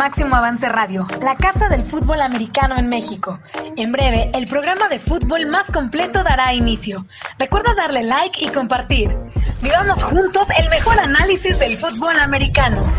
Máximo Avance Radio, la casa del fútbol americano en México. En breve, el programa de fútbol más completo dará inicio. Recuerda darle like y compartir. Vivamos juntos el mejor análisis del fútbol americano.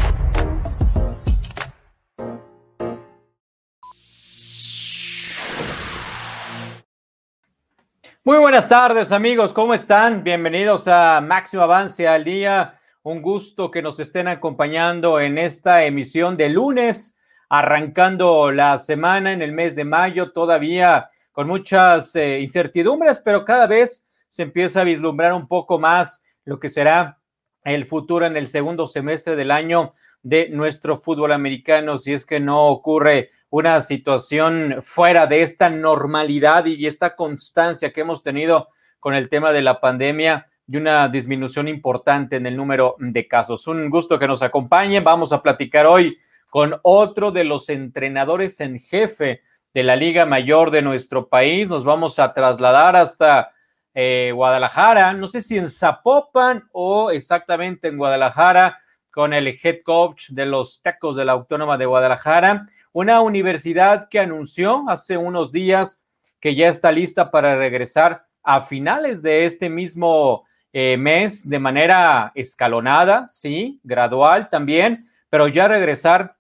Muy buenas tardes amigos, ¿cómo están? Bienvenidos a Máximo Avance al Día. Un gusto que nos estén acompañando en esta emisión de lunes, arrancando la semana en el mes de mayo, todavía con muchas eh, incertidumbres, pero cada vez se empieza a vislumbrar un poco más lo que será el futuro en el segundo semestre del año de nuestro fútbol americano, si es que no ocurre una situación fuera de esta normalidad y esta constancia que hemos tenido con el tema de la pandemia y una disminución importante en el número de casos. Un gusto que nos acompañen. Vamos a platicar hoy con otro de los entrenadores en jefe de la Liga Mayor de nuestro país. Nos vamos a trasladar hasta eh, Guadalajara, no sé si en Zapopan o exactamente en Guadalajara, con el head coach de los Tecos de la Autónoma de Guadalajara, una universidad que anunció hace unos días que ya está lista para regresar a finales de este mismo eh, mes de manera escalonada, sí, gradual también, pero ya regresar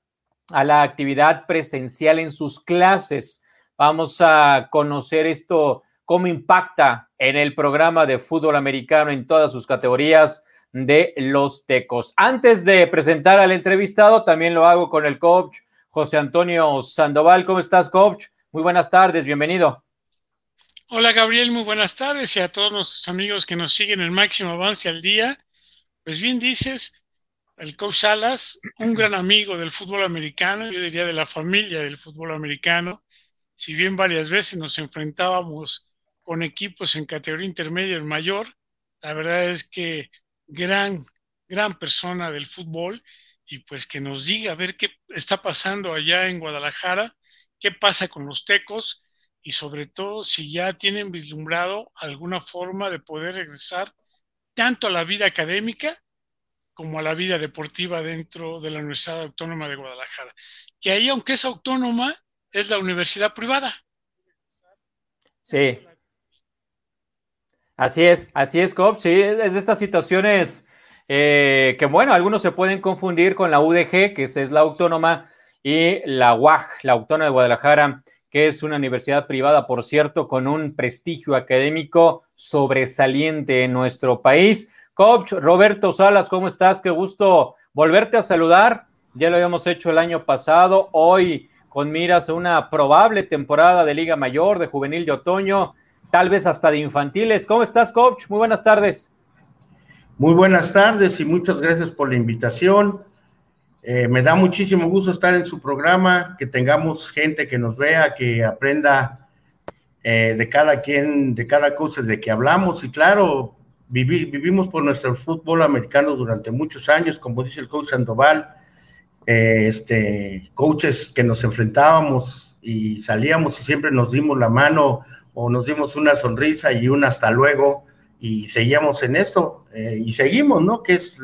a la actividad presencial en sus clases. Vamos a conocer esto, cómo impacta en el programa de fútbol americano en todas sus categorías de los Tecos. Antes de presentar al entrevistado, también lo hago con el coach José Antonio Sandoval. ¿Cómo estás, coach? Muy buenas tardes, bienvenido. Hola Gabriel, muy buenas tardes y a todos nuestros amigos que nos siguen el máximo avance al día. Pues bien dices, el coach Salas, un gran amigo del fútbol americano, yo diría de la familia del fútbol americano. Si bien varias veces nos enfrentábamos con equipos en categoría intermedia y mayor, la verdad es que gran, gran persona del fútbol y pues que nos diga a ver qué está pasando allá en Guadalajara, qué pasa con los tecos y sobre todo si ya tienen vislumbrado alguna forma de poder regresar tanto a la vida académica como a la vida deportiva dentro de la Universidad Autónoma de Guadalajara. Que ahí, aunque es autónoma, es la universidad privada. Sí. Así es, así es, Cop. Sí, es de estas situaciones eh, que, bueno, algunos se pueden confundir con la UDG, que es la autónoma, y la UAG, la autónoma de Guadalajara, que es una universidad privada, por cierto, con un prestigio académico sobresaliente en nuestro país. Coach Roberto Salas, ¿cómo estás? Qué gusto volverte a saludar. Ya lo habíamos hecho el año pasado, hoy con miras a una probable temporada de Liga Mayor, de juvenil de otoño, tal vez hasta de infantiles. ¿Cómo estás, coach? Muy buenas tardes. Muy buenas tardes y muchas gracias por la invitación. Eh, me da muchísimo gusto estar en su programa, que tengamos gente que nos vea, que aprenda eh, de cada quien, de cada cosa de que hablamos. Y claro, vivimos por nuestro fútbol americano durante muchos años, como dice el coach Sandoval, eh, este, coaches que nos enfrentábamos y salíamos y siempre nos dimos la mano o nos dimos una sonrisa y un hasta luego y seguíamos en esto y seguimos, ¿no? Que es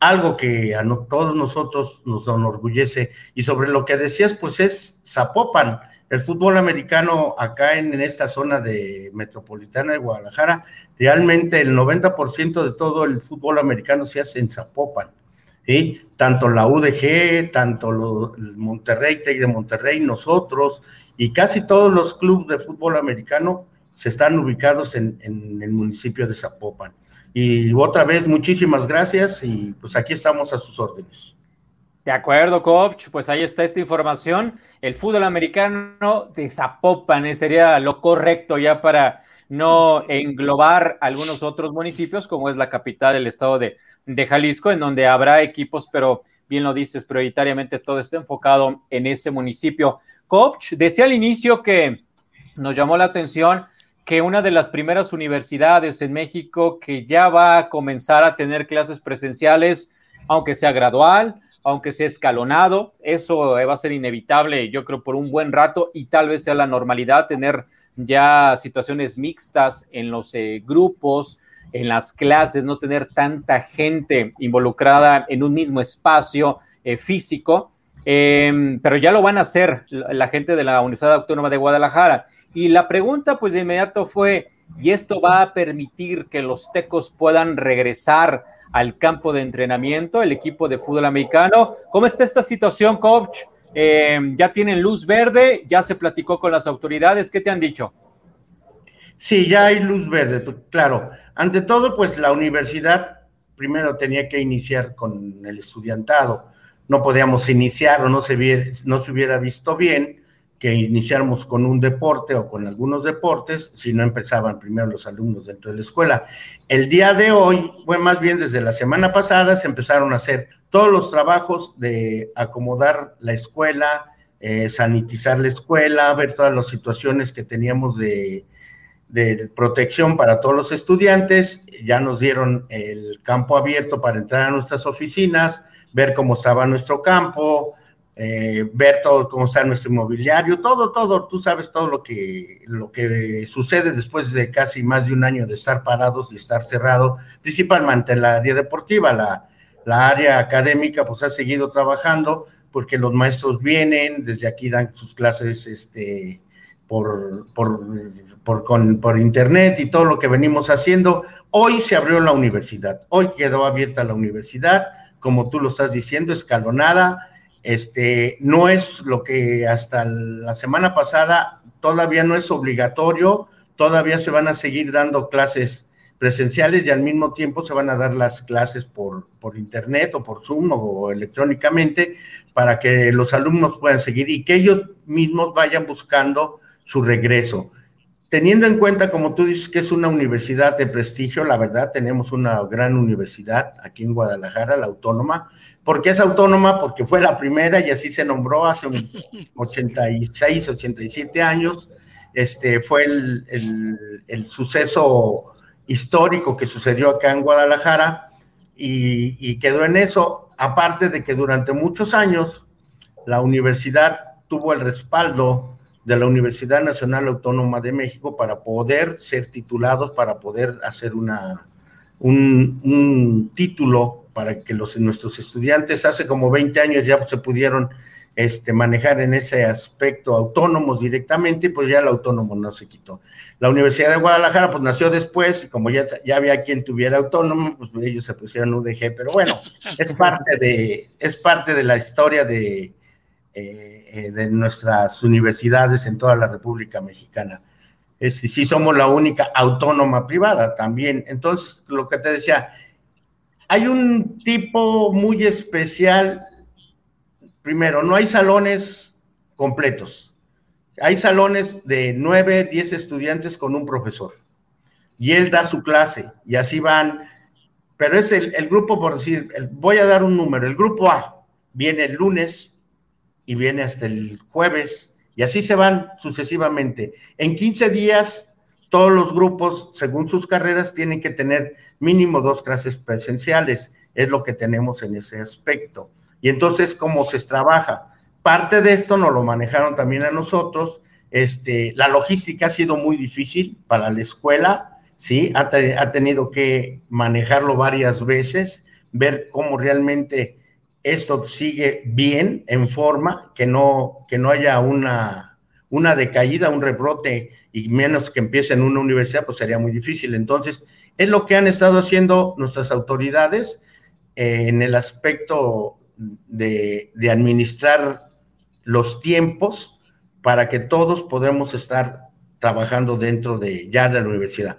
algo que a todos nosotros nos enorgullece. Y sobre lo que decías, pues es Zapopan. El fútbol americano acá en, esta zona de metropolitana de Guadalajara, realmente el 90% de todo el fútbol americano se hace en Zapopan. ¿sí? Tanto la UDG, tanto el Monterrey, Tec de Monterrey, nosotros y casi todos los clubes de fútbol americano se están ubicados en, en el municipio de Zapopan. Y otra vez, muchísimas gracias y pues aquí estamos a sus órdenes. De acuerdo, coach. Pues ahí está esta información. El fútbol americano de eh, sería lo correcto ya para no englobar algunos otros municipios, como es la capital del estado de, de Jalisco, en donde habrá equipos, pero bien lo dices, prioritariamente todo está enfocado en ese municipio. Coach, decía al inicio que nos llamó la atención que una de las primeras universidades en México que ya va a comenzar a tener clases presenciales, aunque sea gradual, aunque sea escalonado, eso va a ser inevitable, yo creo, por un buen rato y tal vez sea la normalidad tener ya situaciones mixtas en los eh, grupos, en las clases, no tener tanta gente involucrada en un mismo espacio eh, físico. Em, pero ya lo van a hacer la gente de la Universidad Autónoma de Guadalajara. Y la pregunta, pues de inmediato fue, ¿y esto va a permitir que los tecos puedan regresar al campo de entrenamiento, el equipo de fútbol americano? ¿Cómo está esta situación, coach? Em, ¿Ya tienen luz verde? ¿Ya se platicó con las autoridades? ¿Qué te han dicho? Sí, ya hay luz verde, pues, claro. Ante todo, pues la universidad primero tenía que iniciar con el estudiantado. No podíamos iniciar o no se, no se hubiera visto bien que iniciáramos con un deporte o con algunos deportes si no empezaban primero los alumnos dentro de la escuela. El día de hoy, bueno, más bien desde la semana pasada, se empezaron a hacer todos los trabajos de acomodar la escuela, eh, sanitizar la escuela, ver todas las situaciones que teníamos de, de protección para todos los estudiantes. Ya nos dieron el campo abierto para entrar a nuestras oficinas, ver cómo estaba nuestro campo, eh, ver todo cómo está nuestro inmobiliario, todo, todo, tú sabes todo lo que, lo que sucede después de casi más de un año de estar parados, de estar cerrado, principalmente en la área deportiva, la, la área académica pues ha seguido trabajando porque los maestros vienen, desde aquí dan sus clases este, por, por, por, con, por internet y todo lo que venimos haciendo. Hoy se abrió la universidad, hoy quedó abierta la universidad, como tú lo estás diciendo, escalonada este, no es lo que hasta la semana pasada todavía no es obligatorio, todavía se van a seguir dando clases presenciales y al mismo tiempo se van a dar las clases por, por internet o por Zoom o electrónicamente para que los alumnos puedan seguir y que ellos mismos vayan buscando su regreso. Teniendo en cuenta, como tú dices, que es una universidad de prestigio, la verdad, tenemos una gran universidad aquí en Guadalajara, la Autónoma, ¿Por qué es autónoma? Porque fue la primera y así se nombró hace 86, 87 años. Este fue el, suceso histórico que sucedió acá en Guadalajara y, quedó en eso, aparte de que durante muchos años la universidad tuvo el respaldo de la Universidad Nacional Autónoma de México para poder ser titulados, para poder hacer una, un, título para que los, nuestros estudiantes hace como 20 años ya se pudieron este, manejar en ese aspecto autónomos directamente, pues ya el autónomo no se quitó. La Universidad de Guadalajara pues nació después, y como ya, ya había quien tuviera autónomo, pues ellos se pusieron UDG, pero bueno, es parte de, es parte de la historia de, eh, eh, de nuestras universidades en toda la República Mexicana. Es, sí somos la única autónoma privada también. Entonces, lo que te decía, hay un tipo muy especial. Primero, no hay salones completos. Hay salones de nueve, diez estudiantes con un profesor. Y él da su clase y así van. Pero es el, grupo, por decir, voy a dar un número. El grupo A viene el lunes y viene hasta el jueves y así se van sucesivamente. En 15 días todos los grupos, según sus carreras, tienen que tener mínimo dos clases presenciales. Es lo que tenemos en ese aspecto. Y entonces, ¿cómo se trabaja? Parte de esto nos lo manejaron también a nosotros. Este, la logística ha sido muy difícil para la escuela, ¿sí? Ha, ha tenido que manejarlo varias veces, ver cómo realmente esto sigue bien, en forma, que no, que no haya una una decaída, un rebrote y menos que empiece en una universidad, pues sería muy difícil. Entonces, es lo que han estado haciendo nuestras autoridades eh, en el aspecto de, administrar los tiempos para que todos podamos estar trabajando dentro de ya de la universidad.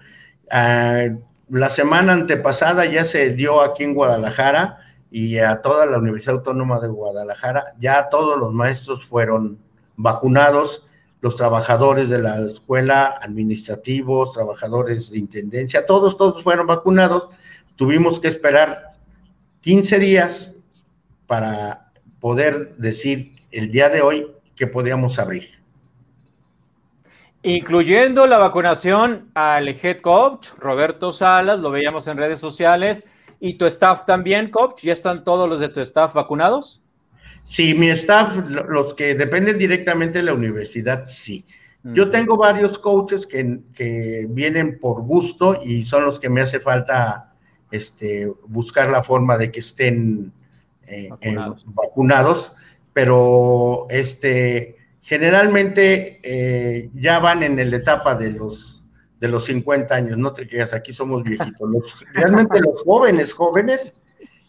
Ah, la semana antepasada ya se dio aquí en Guadalajara y a toda la Universidad Autónoma de Guadalajara, ya todos los maestros fueron vacunados los trabajadores de la escuela, administrativos, trabajadores de intendencia, todos, todos fueron vacunados. Tuvimos que esperar 15 días para poder decir el día de hoy que podíamos abrir. Incluyendo la vacunación al head coach, Roberto Salas, lo veíamos en redes sociales, y tu staff también, coach, ¿ya están todos los de tu staff vacunados? Sí, mi staff, los que dependen directamente de la universidad, sí. Yo tengo varios coaches que, vienen por gusto y son los que me hace falta este, buscar la forma de que estén eh, vacunados. pero este, generalmente eh, ya van en la etapa de los, de los 50 años, no te quedas, aquí somos viejitos. realmente los jóvenes, jóvenes,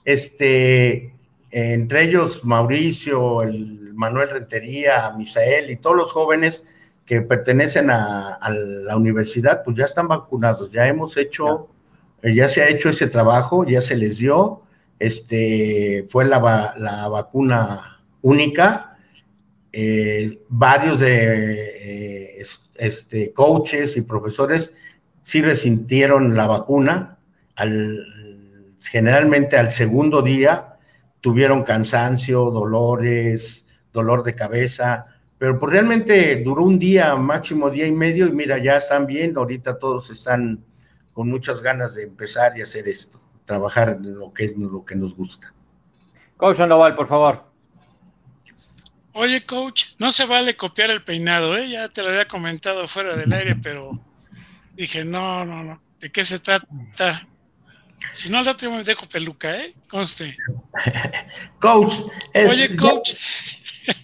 este, entre ellos Mauricio, el Manuel Rentería, Misael y todos los jóvenes que pertenecen a, la universidad, pues ya están vacunados, ya hemos hecho, ya se ha hecho ese trabajo, ya se les dio, este, fue la, la vacuna única, eh, varios de eh, este, coaches y profesores sí resintieron la vacuna, al, generalmente al segundo día tuvieron cansancio, dolores, dolor de cabeza, pero pues realmente duró un día, máximo día y medio, y mira, ya están bien, ahorita todos están con muchas ganas de empezar y hacer esto, trabajar en lo que es lo que nos gusta. Coach Sandoval, por favor. Oye, coach, no se vale copiar el peinado, ¿eh? Ya te lo había comentado fuera del aire, pero dije, no, no, no. ¿De qué se trata? Si no, al otro me dejo peluca, ¿eh? Conste. coach. Oye, coach.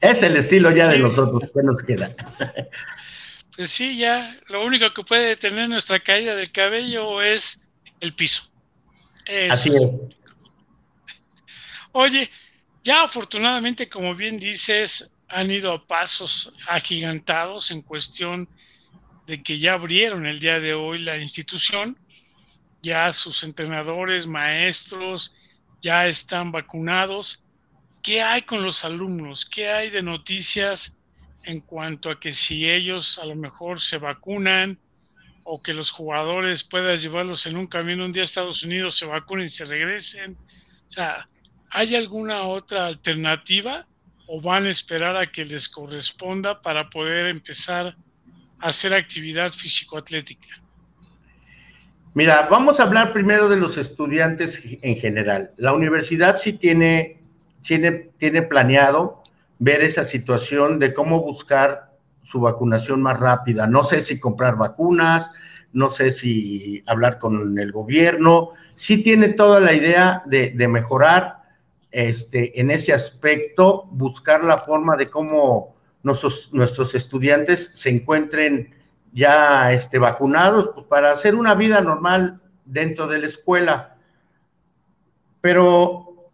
Es el estilo ya de nosotros, ¿qué nos queda? Pues sí, ya lo único que puede detener nuestra caída del cabello es el piso. Así es. Oye, ya afortunadamente, como bien dices, han ido a pasos agigantados en cuestión de que ya abrieron el día de hoy la institución, ya sus entrenadores, maestros, ya están vacunados ¿Qué hay con los alumnos? ¿Qué hay de noticias en cuanto a que si ellos a lo mejor se vacunan o que los jugadores puedas llevarlos en un camino un día a Estados Unidos, se vacunen y se regresen? O sea, ¿hay alguna otra alternativa o van a esperar a que les corresponda para poder empezar a hacer actividad físico-atlética? Mira, vamos a hablar primero de los estudiantes en general. La universidad sí tiene tiene, tiene planeado ver esa situación de cómo buscar su vacunación más rápida. No sé si comprar vacunas, no sé si hablar con el gobierno. Sí tiene toda la idea de, mejorar este, en ese aspecto, buscar la forma de cómo nuestros, nuestros estudiantes se encuentren ya este, vacunados pues, para hacer una vida normal dentro de la escuela. Pero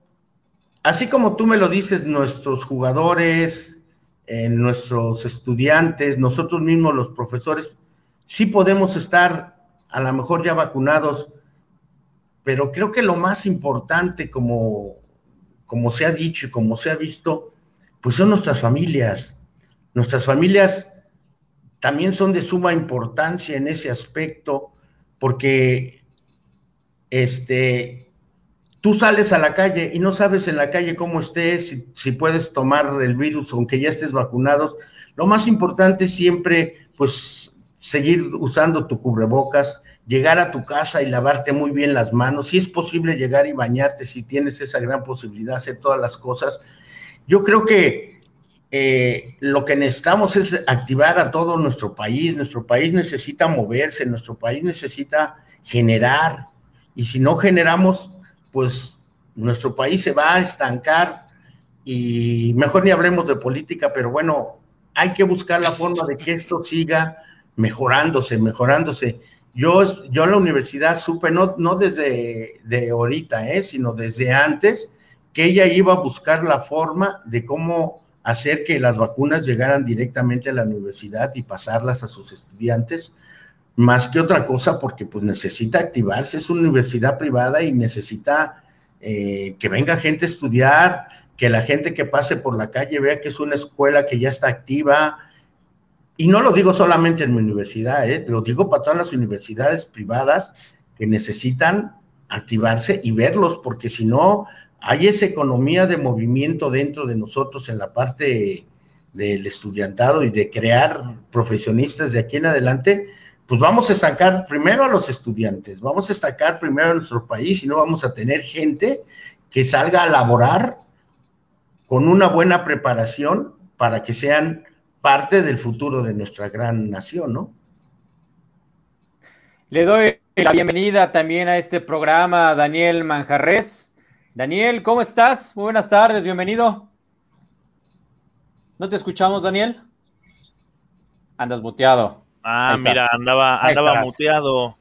así como tú me lo dices, nuestros jugadores, eh, nuestros estudiantes, nosotros mismos los profesores, sí podemos estar a lo mejor ya vacunados, pero creo que lo más importante, como, como se ha dicho y como se ha visto, pues son nuestras familias. Nuestras familias también son de suma importancia en ese aspecto, porque este, tú sales a la calle y no sabes en la calle cómo estés, si, puedes tomar el virus aunque ya estés vacunados. Lo más importante siempre, pues, seguir usando tu cubrebocas, llegar a tu casa y lavarte muy bien las manos. Si es posible llegar y bañarte, si tienes esa gran posibilidad, hacer todas las cosas. Yo creo que eh, lo que necesitamos es activar a todo nuestro país. Nuestro país necesita moverse, nuestro país necesita generar. Y si no generamos, pues nuestro país se va a estancar y mejor ni hablemos de política, pero bueno, hay que buscar la forma de que esto siga mejorándose, mejorándose. Yo, yo en la universidad supe, no, no desde de ahorita, eh, sino desde antes, que ella iba a buscar la forma de cómo hacer que las vacunas llegaran directamente a la universidad y pasarlas a sus estudiantes más que otra cosa porque pues necesita activarse, es una universidad privada y necesita eh, que venga gente a estudiar, que la gente que pase por la calle vea que es una escuela que ya está activa. Y no lo digo solamente en mi universidad, eh, lo digo para todas las universidades privadas que necesitan activarse y verlos, porque si no, hay esa economía de movimiento dentro de nosotros en la parte del estudiantado y de crear profesionistas de aquí en adelante, pues vamos a estancar primero a los estudiantes, vamos a estancar primero a nuestro país y no vamos a tener gente que salga a laborar con una buena preparación para que sean parte del futuro de nuestra gran nación, ¿no? Le doy la bienvenida también a este programa a Daniel Manjarres. Daniel, ¿cómo estás? Muy buenas tardes, bienvenido. ¿No te escuchamos, Daniel? Andas muteado. Ah, mira, andaba, andaba muteado.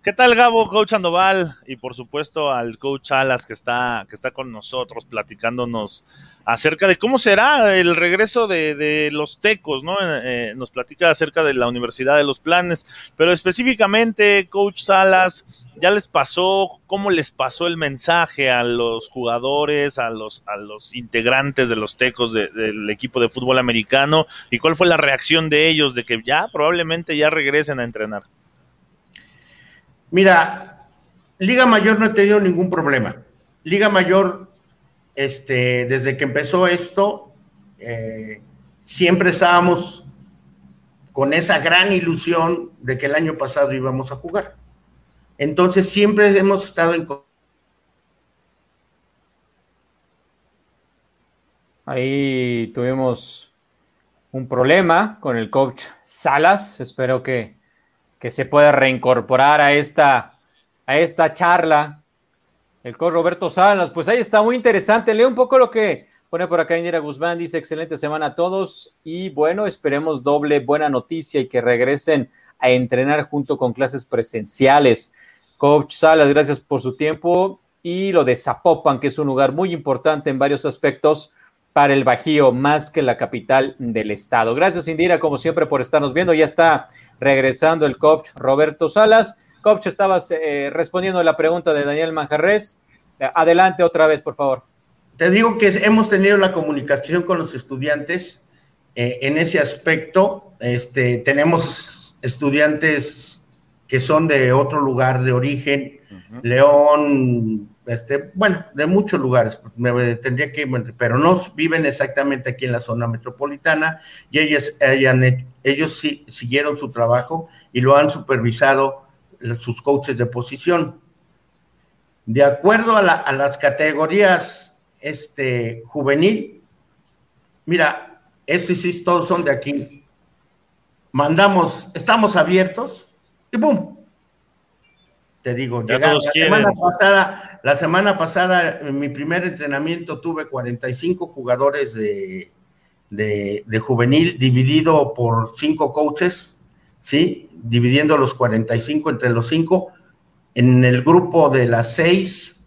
¿Qué tal, Gabo, coach Andoval? Y por supuesto al coach Alas que está, que está con nosotros platicándonos acerca de cómo será el regreso de, los tecos, ¿no? Eh, nos platica acerca de la Universidad de los Planes, pero específicamente, coach Salas, ¿ya les pasó, cómo les pasó el mensaje a los jugadores, a los, a los integrantes de los tecos del equipo de fútbol americano? ¿Y cuál fue la reacción de ellos de que ya probablemente ya regresen a entrenar? Mira, Liga Mayor no ha tenido ningún problema. Liga Mayor, este, desde que empezó esto, eh, siempre estábamos con esa gran ilusión de que el año pasado íbamos a jugar. Entonces siempre hemos estado en... Ahí tuvimos un problema con el coach Salas. Espero que que se puede reincorporar a esta, a esta charla. El coach Roberto Salas, pues ahí está muy interesante. Leo un poco lo que pone por acá Indira Guzmán, dice excelente semana a todos y bueno, esperemos doble buena noticia y que regresen a entrenar junto con clases presenciales. Coach Salas, gracias por su tiempo y lo de Zapopan, que es un lugar muy importante en varios aspectos para el Bajío, más que la capital del estado. Gracias, Indira, como siempre, por estarnos viendo. Ya está regresando el coach Roberto Salas. Coach, estabas eh, respondiendo a la pregunta de Daniel Manjarres. Adelante otra vez, por favor. Te digo que hemos tenido la comunicación con los estudiantes eh, en ese aspecto. Este, tenemos estudiantes que son de otro lugar de origen, León, este, bueno, de muchos lugares, me tendría que, pero no viven exactamente aquí en la zona metropolitana y ellos, ellos sí siguieron su trabajo y lo han supervisado sus coaches de posición. De acuerdo a, las categorías este, juvenil, mira, estos sí todos son de aquí. Mandamos, estamos abiertos y ¡pum! Te digo, la, semana pasada, la semana pasada, en mi primer entrenamiento tuve 45 jugadores de, de, juvenil dividido por cinco coaches, ¿sí? Dividiendo los 45 entre los cinco, en el grupo de las 6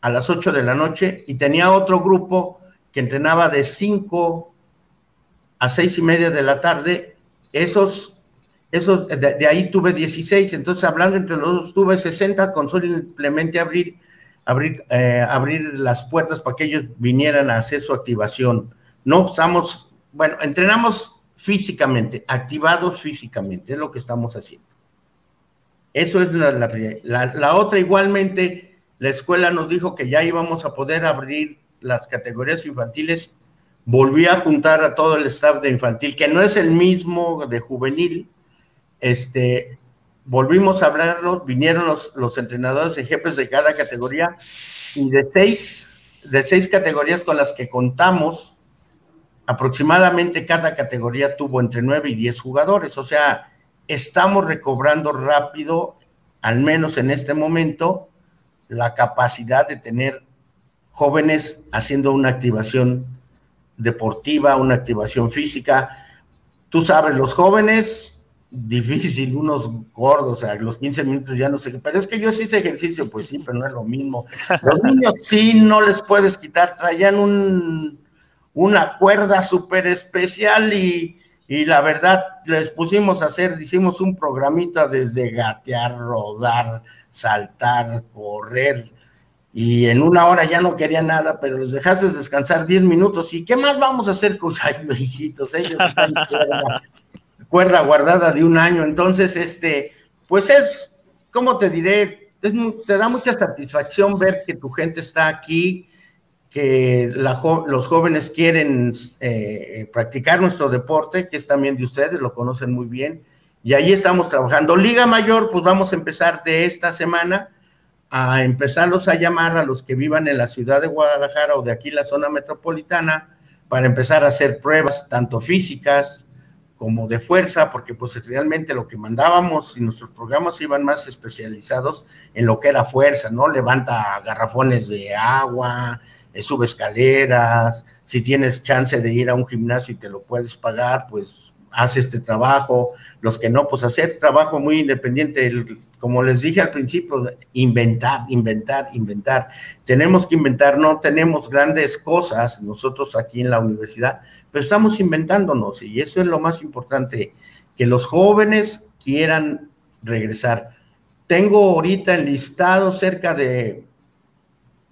a las 8 de la noche, y tenía otro grupo que entrenaba de 5 a seis y media de la tarde. Esos eso, de, ahí tuve 16, entonces hablando entre los dos tuve 60 con simplemente abrir, abrir, eh, abrir las puertas para que ellos vinieran a hacer su activación. No estamos, bueno, entrenamos físicamente, activados físicamente, es lo que estamos haciendo. Eso es la, la, la otra, igualmente, la escuela nos dijo que ya íbamos a poder abrir las categorías infantiles. Volví a juntar a todo el staff de infantil, que no es el mismo de juvenil, este, volvimos a hablarlo, vinieron los, entrenadores y jefes de cada categoría y de seis, de seis categorías con las que contamos, aproximadamente cada categoría tuvo entre nueve y diez jugadores, o sea, estamos recobrando rápido, al menos en este momento, la capacidad de tener jóvenes haciendo una activación deportiva, una activación física. Tú sabes, los jóvenes difícil, unos gordos, a los 15 minutos ya no sé qué, pero es que yo sí hice ejercicio, pues sí, pero no es lo mismo. Los niños sí no les puedes quitar, traían un, una cuerda súper especial y, y, la verdad les pusimos a hacer, hicimos un programita desde gatear, rodar, saltar, correr, y en una hora ya no quería nada, pero los dejaste descansar 10 minutos, ¿y qué más vamos a hacer con los hijitos? Ellos están cuerda guardada de un año. Entonces, este, pues es, ¿cómo te diré? te da mucha satisfacción ver que tu gente está aquí, que los jóvenes quieren eh, practicar nuestro deporte, que es también de ustedes, lo conocen muy bien, y ahí estamos trabajando. Liga Mayor, pues vamos a empezar de esta semana a empezarlos a llamar a los que vivan en la ciudad de Guadalajara o de aquí la zona metropolitana para empezar a hacer pruebas tanto físicas como de fuerza, porque pues realmente lo que mandábamos y nuestros programas iban más especializados en lo que era fuerza, ¿no? Levanta garrafones de agua, sube escaleras, si tienes chance de ir a un gimnasio y te lo puedes pagar, pues haz este trabajo, los que no, pues hacer trabajo muy independiente, como les dije al principio, inventar, inventar, inventar. Tenemos que inventar, no tenemos grandes cosas nosotros aquí en la universidad, pero estamos inventándonos y eso es lo más importante, que los jóvenes quieran regresar. Tengo ahorita enlistado cerca de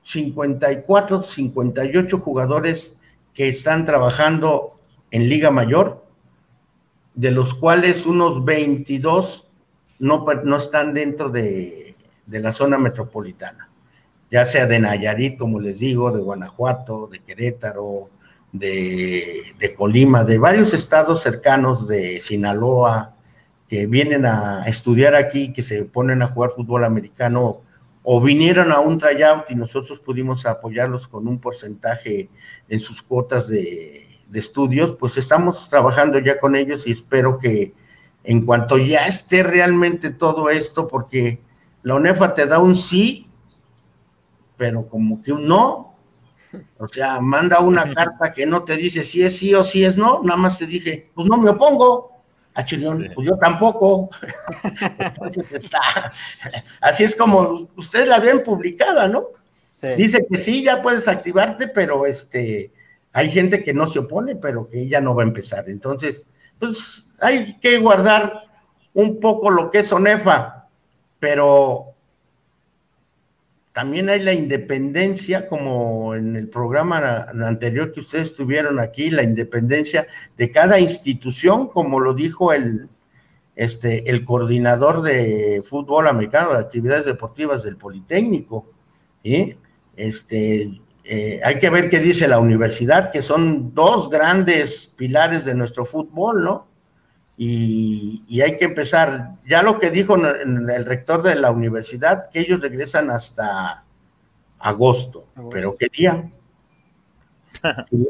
54, 58 jugadores que están trabajando en Liga Mayor de los cuales unos 22 no, no están dentro de, la zona metropolitana, ya sea de Nayarit, como les digo, de Guanajuato, de Querétaro, de, de Colima, de varios estados cercanos de Sinaloa, que vienen a estudiar aquí, que se ponen a jugar fútbol americano o vinieron a un tryout y nosotros pudimos apoyarlos con un porcentaje en sus cuotas de, de estudios, pues estamos trabajando ya con ellos y espero que en cuanto ya esté realmente todo esto, porque la UNEFA te da un sí, pero como que un no, o sea, manda una carta que no te dice si es sí o si es no, nada más te dije, pues no me opongo. A ah, Chirión, pues yo tampoco. Así es como ustedes la ven publicada, ¿no? Dice que sí, ya puedes activarte, pero este, hay gente que no se opone, pero que ya no va a empezar. Entonces, pues hay que guardar un poco lo que es ONEFA, pero también hay la independencia, como en el programa anterior que ustedes tuvieron aquí, la independencia de cada institución, como lo dijo el, este, el coordinador de fútbol americano, de actividades deportivas del Politécnico. ¿sí? Este, eh, hay que ver qué dice la universidad, que son dos grandes pilares de nuestro fútbol, ¿no? Y, hay que empezar. Ya lo que dijo el rector de la universidad, que ellos regresan hasta agosto, pero ¿qué día?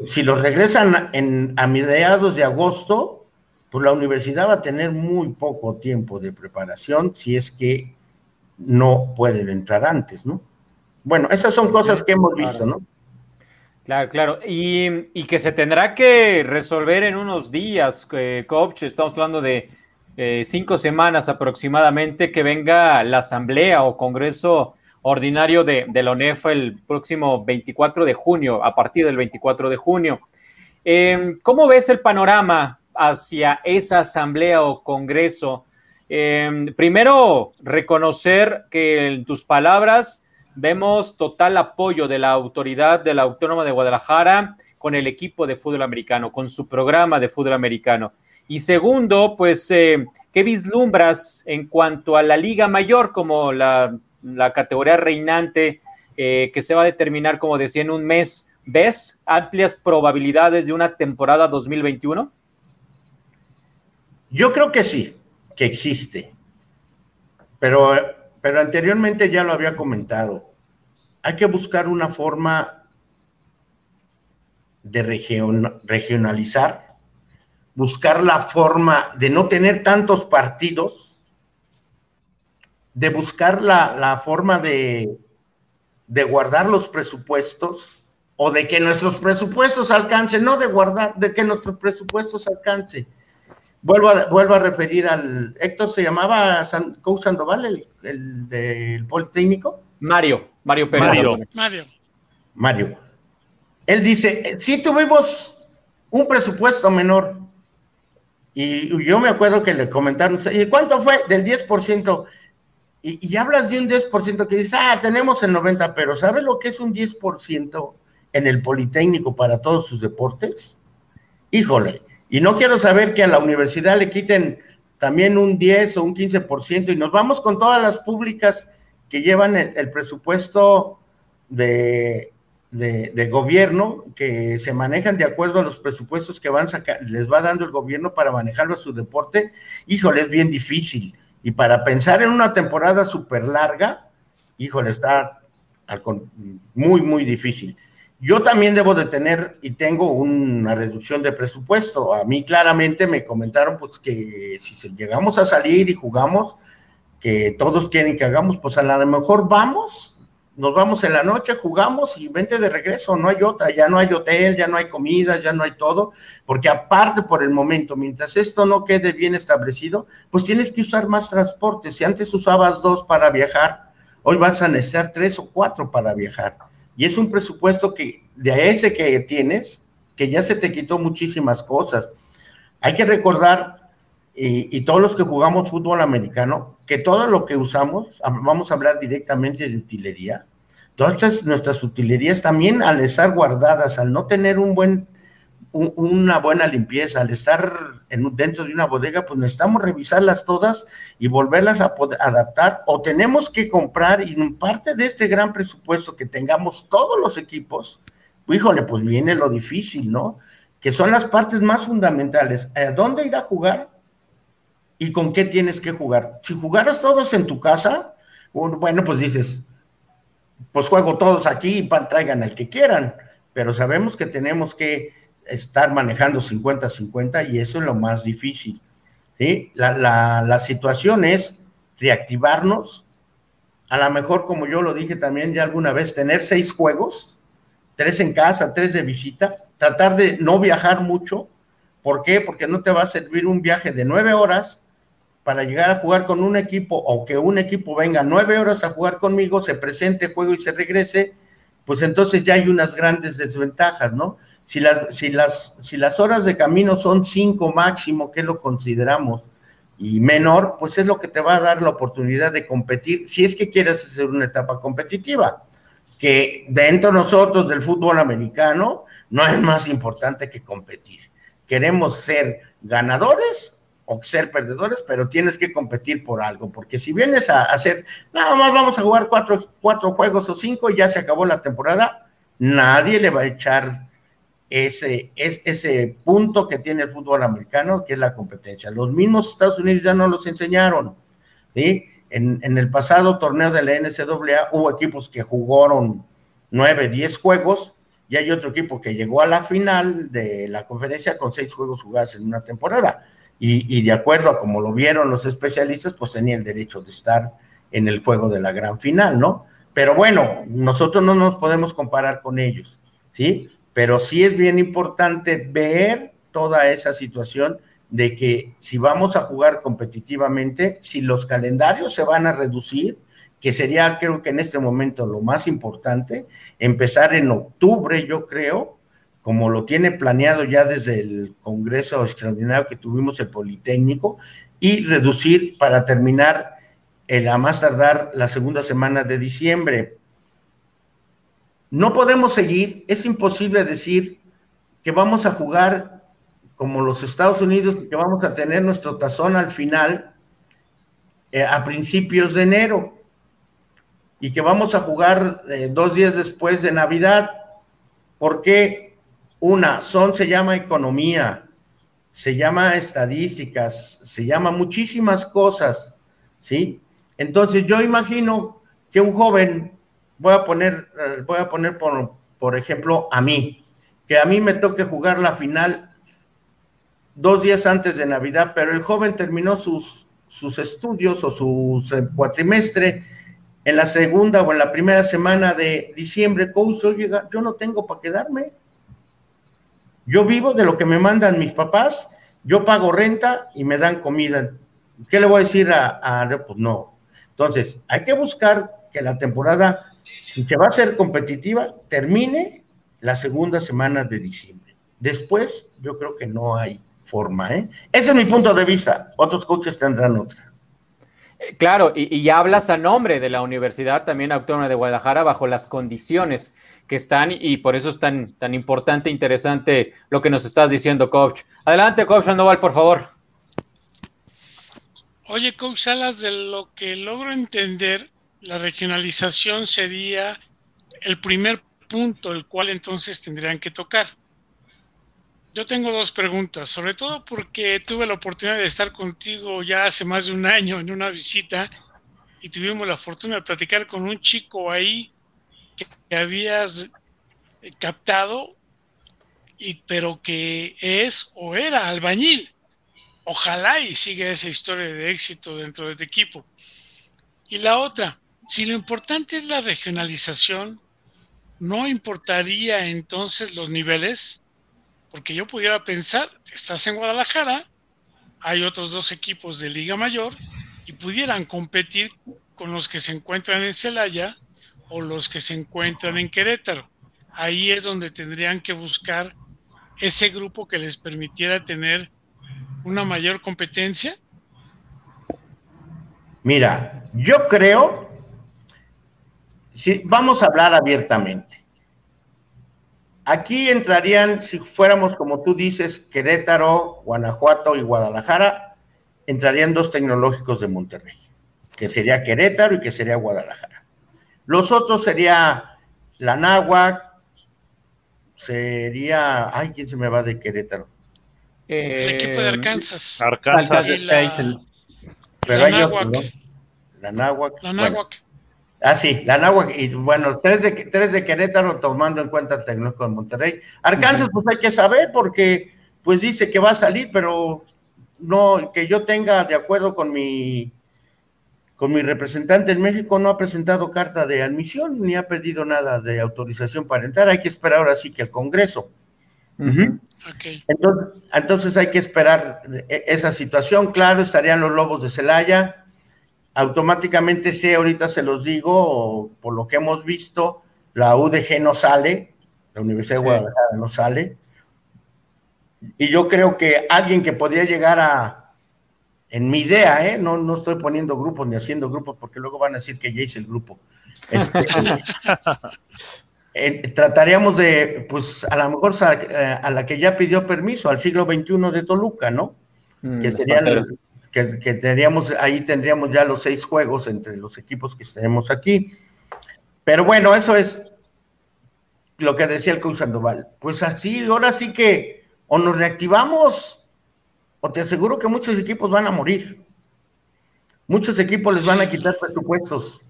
si, los regresan en, a mediados de agosto, pues la universidad va a tener muy poco tiempo de preparación si es que no pueden entrar antes, ¿no? Bueno, esas son cosas que hemos visto, ¿no? Claro, claro. Y, que se tendrá que resolver en unos días, eh, coach. Estamos hablando de eh, cinco semanas aproximadamente, que venga la asamblea o congreso ordinario de, la ONEFA el próximo 24 de junio, a partir del 24 de junio. Em, ¿Cómo ves el panorama hacia esa asamblea o congreso? Em, primero, reconocer que en tus palabras vemos total apoyo de la autoridad de la Autónoma de Guadalajara con el equipo de fútbol americano, con su programa de fútbol americano. Y segundo, pues, eh, ¿qué vislumbras en cuanto a la Liga Mayor como la, categoría reinante eh, que se va a determinar, como decía, en un mes? ¿Ves amplias probabilidades de una temporada 2021? Yo creo que sí, que existe. Pero pero anteriormente ya lo había comentado. Hay que buscar una forma de regionalizar, buscar la forma de no tener tantos partidos, de buscar la, forma de, de guardar los presupuestos o de que nuestros presupuestos alcancen, no de guardar, de que nuestros presupuestos alcancen Vuelvo a, vuelvo a referir al. Héctor se llamaba San, Sandoval, el, el, del Politécnico. Mario, Mario Pérez. Mario. Mario. Él dice: sí tuvimos un presupuesto menor. Y yo me acuerdo que le comentaron: ¿y cuánto fue? Del 10%. Y, y hablas de un 10% que dices: ah, tenemos el 90%, pero ¿sabe lo que es un 10% en el Politécnico para todos sus deportes? Híjole y no quiero saber que a la universidad le quiten también un 10 o un 15% y nos vamos con todas las públicas que llevan el, presupuesto de, de, gobierno, que se manejan de acuerdo a los presupuestos que van les va dando el gobierno para manejarlo a su deporte, híjole, es bien difícil. Y para pensar en una temporada súper larga, híjole, está muy, muy difícil. Yo también debo de tener y tengo una reducción de presupuesto. A mí claramente me comentaron pues que si llegamos a salir y jugamos, que todos quieren que hagamos, pues a lo mejor vamos, nos vamos en la noche, jugamos y vente de regreso, no hay otra, ya no hay hotel, ya no hay comida, ya no hay todo, porque aparte por el momento, mientras esto no quede bien establecido, pues tienes que usar más transporte. Si antes usabas dos para viajar, hoy vas a necesitar tres o cuatro para viajar. Y es un presupuesto que de ese que tienes, que ya se te quitó muchísimas cosas. Hay que recordar y, todos los que jugamos fútbol americano, que todo lo que usamos, vamos a hablar directamente de utilería, todas nuestras utilerías también al estar guardadas, al no tener un buen, una buena limpieza, al estar en, dentro de una bodega, pues necesitamos revisarlas todas y volverlas a adaptar o tenemos que comprar y en parte de este gran presupuesto que tengamos todos los equipos, híjole, pues viene lo difícil, ¿no? Que son las partes más fundamentales. ¿A dónde ir a jugar? y con qué tienes que jugar. Si jugaras todos en tu casa, bueno, pues dices, pues juego todos aquí y traigan al que quieran, pero sabemos que tenemos que estar manejando 50-50 y eso es lo más difícil. ¿sí? La, la situación es reactivarnos, a lo mejor como yo lo dije también ya alguna vez, tener seis juegos, tres en casa, tres de visita, tratar de no viajar mucho. ¿Por qué? Porque no te va a servir un viaje de nueve horas para llegar a jugar con un equipo o que un equipo venga nueve horas a jugar conmigo, se presente, juego y se regrese, pues entonces ya hay unas grandes desventajas, ¿no? Si las, si las, si las horas de camino son cinco máximo, que lo consideramos, y menor, pues es lo que te va a dar la oportunidad de competir, si es que quieres hacer una etapa competitiva, que dentro de nosotros del fútbol americano no es más importante que competir. Queremos ser ganadores o ser perdedores, pero tienes que competir por algo, porque si vienes a hacer, nada más vamos a jugar cuatro, cuatro juegos o cinco y ya se acabó la temporada, nadie le va a echar ese, es, ese punto que tiene el fútbol americano, que es la competencia. Los mismos Estados Unidos ya no los enseñaron. ¿sí? En, en el pasado torneo de la NCAA hubo equipos que jugaron nueve, diez juegos, y hay otro equipo que llegó a la final de la conferencia con seis juegos jugados en una temporada y, de acuerdo a como lo vieron los especialistas, pues tenía el derecho de estar en el juego de la gran final, ¿no? Pero bueno, nosotros no nos podemos comparar con ellos, ¿sí? Pero sí es bien importante ver toda esa situación de que si vamos a jugar competitivamente, si los calendarios se van a reducir, que sería creo que en este momento lo más importante, empezar en octubre, yo creo, como lo tiene planeado ya desde el Congreso Extraordinario que tuvimos el Politécnico, y reducir para terminar el, a más tardar la segunda semana de diciembre. No podemos seguir, es imposible decir que vamos a jugar como los Estados Unidos, que vamos a tener nuestro tazón al final, eh, a principios de enero, y que vamos a jugar eh, dos días después de Navidad. ¿Por qué? Una, son se llama economía, se llama estadísticas, se llama muchísimas cosas, ¿sí? Entonces yo imagino que un joven, voy a poner, eh, voy a poner por, por ejemplo a mí, que a mí me toque jugar la final dos días antes de Navidad, pero el joven terminó sus, sus estudios o su cuatrimestre en la segunda o en la primera semana de diciembre, coach, llega, yo no tengo para quedarme. Yo vivo de lo que me mandan mis papás, yo pago renta y me dan comida. ¿Qué le voy a decir a, a pues no? Entonces, hay que buscar que la temporada, si se va a ser competitiva, termine la segunda semana de diciembre. Después, yo creo que no hay forma, ¿eh? Ese es mi punto de vista. Otros coaches tendrán otra. Eh, claro, y, y, hablas a nombre de la Universidad también Autónoma de Guadalajara bajo las condiciones que están y por eso es tan, tan importante e interesante lo que nos estás diciendo, coach. Adelante, coach Sandoval, por favor. Oye, coach Salas, de lo que logro entender, la regionalización sería el primer punto el cual entonces tendrían que tocar. Yo tengo dos preguntas, sobre todo porque tuve la oportunidad de estar contigo ya hace más de un año en una visita y tuvimos la fortuna de platicar con un chico ahí que habías captado, y, pero que es o era albañil. Ojalá y siga esa historia de éxito dentro de tu equipo. Y la otra, Si lo importante es la regionalización, ¿no importaría entonces los niveles? Porque yo pudiera pensar, estás en Guadalajara, hay otros dos equipos de Liga Mayor y pudieran competir con los que se encuentran en Celaya o los que se encuentran en Querétaro. Ahí es donde tendrían que buscar ese grupo que les permitiera tener una mayor competencia. Mira, yo creo, si vamos a hablar abiertamente, aquí entrarían, si fuéramos como tú dices, Querétaro, Guanajuato y Guadalajara, entrarían dos tecnológicos de Monterrey, que sería Querétaro y que sería Guadalajara. Los otros sería la Náhuac, sería, ay, ¿quién se me va de Querétaro? el equipo de Arkansas. Arkansas. State. Pero la hay Náhuac. otro, ¿no? La Náhuac. La bueno. Ah, sí, la Náhuac. Y bueno, tres de, tres de Querétaro tomando en cuenta el Tecnológico de Monterrey. Arkansas, pues hay que saber porque pues dice que va a salir, pero no, que yo tenga de acuerdo con mi con mi representante en México no ha presentado carta de admisión ni ha pedido nada de autorización para entrar. Hay que esperar ahora sí que el Congreso. Ujú. Ok. Entonces, entonces hay que esperar e- esa situación. Claro, estarían los Lobos de Celaya. Automáticamente sé, ahorita se los digo, por lo que hemos visto, la UDG no sale, la Universidad Sí. de Guadalajara no sale. Y yo creo que alguien que podría llegar a, en mi idea, ¿eh? no, no estoy poniendo grupos ni haciendo grupos porque luego van a decir que ya hice el grupo. Este, eh, trataríamos de, pues a lo mejor eh, a la que ya pidió permiso, al siglo XXI de Toluca, ¿no? Mm, que serían Panteras. Que, tendríamos, ahí tendríamos ya los seis juegos entre los equipos que tenemos aquí. Pero bueno, eso es lo que decía el coach Sandoval. Pues así, ahora sí que o nos reactivamos, o te aseguro que muchos equipos van a morir. Muchos equipos les van a quitar presupuestos.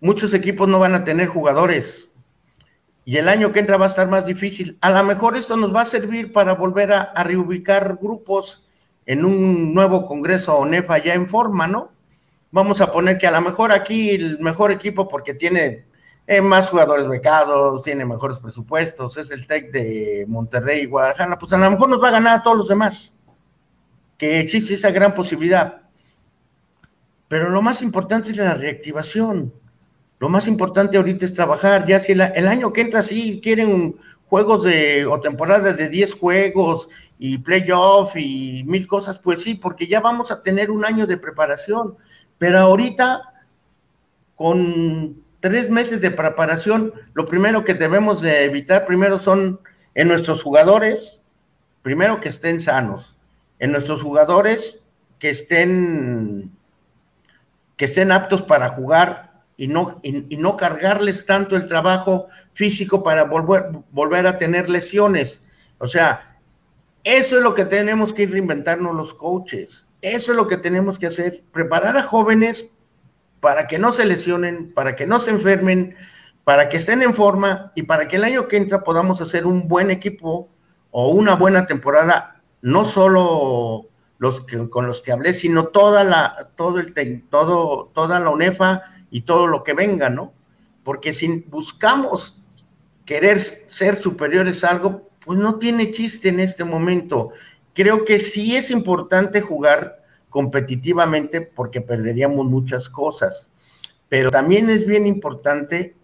Muchos equipos no van a tener jugadores. Y el año que entra va a estar más difícil. A lo mejor esto nos va a servir para volver a reubicar grupos en un nuevo Congreso ONEFA ya en forma, ¿no? Vamos a poner que a lo mejor aquí el mejor equipo porque tiene eh, más jugadores becados, tiene mejores presupuestos, es el TEC de Monterrey y Guadalajara, pues a lo mejor nos va a ganar a todos los demás, que existe esa gran posibilidad. Pero lo más importante es la reactivación. Lo más importante ahorita es trabajar. Ya si el, año que entra, sí quieren juegos de o temporadas de 10 juegos y playoff y mil cosas, pues sí, porque ya vamos a tener un año de preparación. Pero ahorita, con tres meses de preparación, lo primero que debemos de evitar primero son en nuestros jugadores, primero que estén sanos, en nuestros jugadores que estén que estén aptos para jugar y no, y, no cargarles tanto el trabajo físico para volver, volver a tener lesiones. O sea, eso es lo que tenemos que ir reinventarnos los coaches. Eso es lo que tenemos que hacer, preparar a jóvenes para que no se lesionen, para que no se enfermen, para que estén en forma y para que el año que entra podamos hacer un buen equipo o una buena temporada, no solo los que, con los que hablé, sino toda la, todo el, todo, toda la UNEFA y todo lo que venga, ¿no? Porque si buscamos querer ser superiores a algo, pues no tiene chiste en este momento. Creo que sí es importante jugar competitivamente porque perderíamos muchas cosas, pero también es bien importante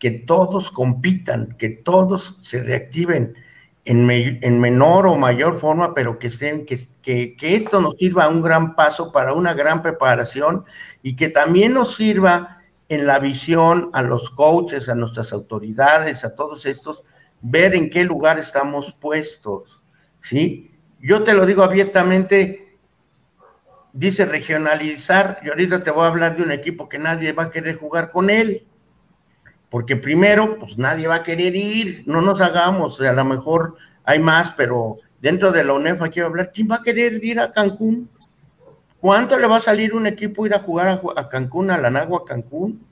que todos compitan, que todos se reactiven en, me, en menor o mayor forma, pero que, estén, que, que, esto nos sirva un gran paso para una gran preparación y que también nos sirva en la visión a los coaches, a nuestras autoridades, a todos estos, ver en qué lugar estamos puestos, ¿sí? Yo te lo digo abiertamente, dice regionalizar, y ahorita te voy a hablar de un equipo que nadie va a querer jugar con él, porque primero, pues nadie va a querer ir, no nos hagamos, a lo mejor hay más, pero dentro de la UNEFA quiero hablar, ¿quién va a querer ir a Cancún? ¿Cuánto le va a salir un equipo ir a jugar a, a Cancún, a la Nagua Cancún?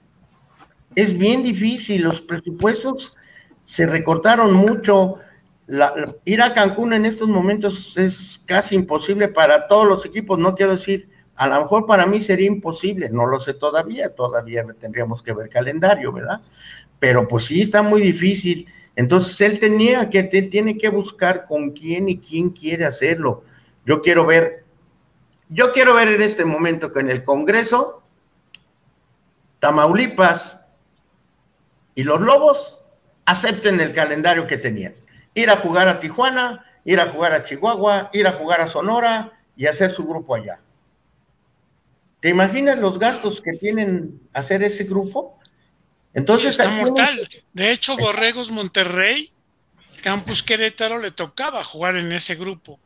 Es bien difícil, los presupuestos se recortaron mucho. Ir a Cancún en estos momentos es casi imposible para todos los equipos, no quiero decir A lo mejor para mí sería imposible, no lo sé todavía, todavía tendríamos que ver calendario, ¿verdad? Pero pues sí, está muy difícil. Entonces él tenía que, tiene que buscar con quién y quién quiere hacerlo. Yo quiero ver, yo quiero ver en este momento que en el Congreso, Tamaulipas y los Lobos acepten el calendario que tenían. Ir a jugar a Tijuana, ir a jugar a Chihuahua, ir a jugar a Sonora y hacer su grupo allá. ¿Te imaginas los gastos que tienen hacer ese grupo? Entonces, está mortal. De hecho, Borregos Monterrey, Campus Querétaro, le tocaba jugar en ese grupo.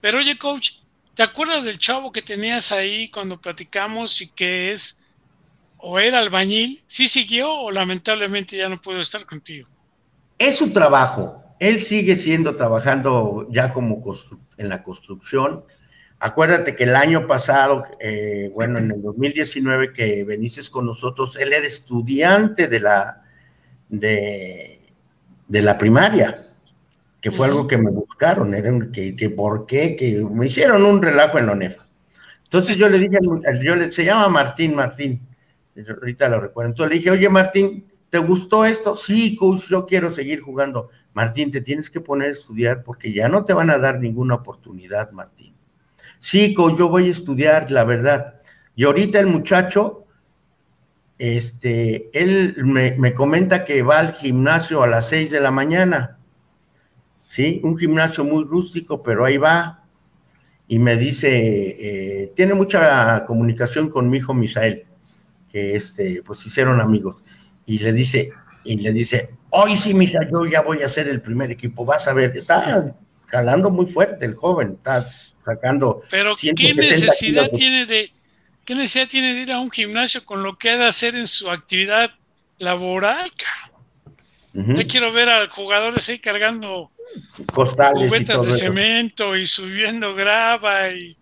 Pero oye, coach, ¿te acuerdas del chavo que tenías ahí cuando platicamos y que es o era albañil? ¿Sí siguió o lamentablemente ya no puedo estar contigo? Es su trabajo. Él sigue siendo trabajando ya como en la construcción. Acuérdate que el año pasado, eh, bueno, en el 2019 que veniste con nosotros, él era estudiante de la, de, de la primaria, que fue algo que me buscaron, era que, que, por qué, que me hicieron un relajo en la ONEFA. Entonces yo le dije, yo le, se llama Martín, Martín, ahorita lo recuerdo. Entonces le dije, oye Martín, ¿te gustó esto? Sí, coach, yo quiero seguir jugando. Martín, te tienes que poner a estudiar porque ya no te van a dar ninguna oportunidad, Martín. Sí, yo voy a estudiar, la verdad. Y ahorita el muchacho, este, él me, comenta que va al gimnasio a las seis de la mañana. Sí, un gimnasio muy rústico, pero ahí va. Y me dice, eh, tiene mucha comunicación con mi hijo Misael, que este, pues hicieron amigos. Y le dice, y le dice, hoy sí, Misa, yo ya voy a ser el primer equipo, vas a ver, está jalando muy fuerte el joven, está sacando. Pero ¿qué necesidad tiene de qué necesidad tiene de ir a un gimnasio con lo que ha de hacer en su actividad laboral? Yo quiero ver a jugadores ahí cargando costales cubetas de cemento y subiendo grava y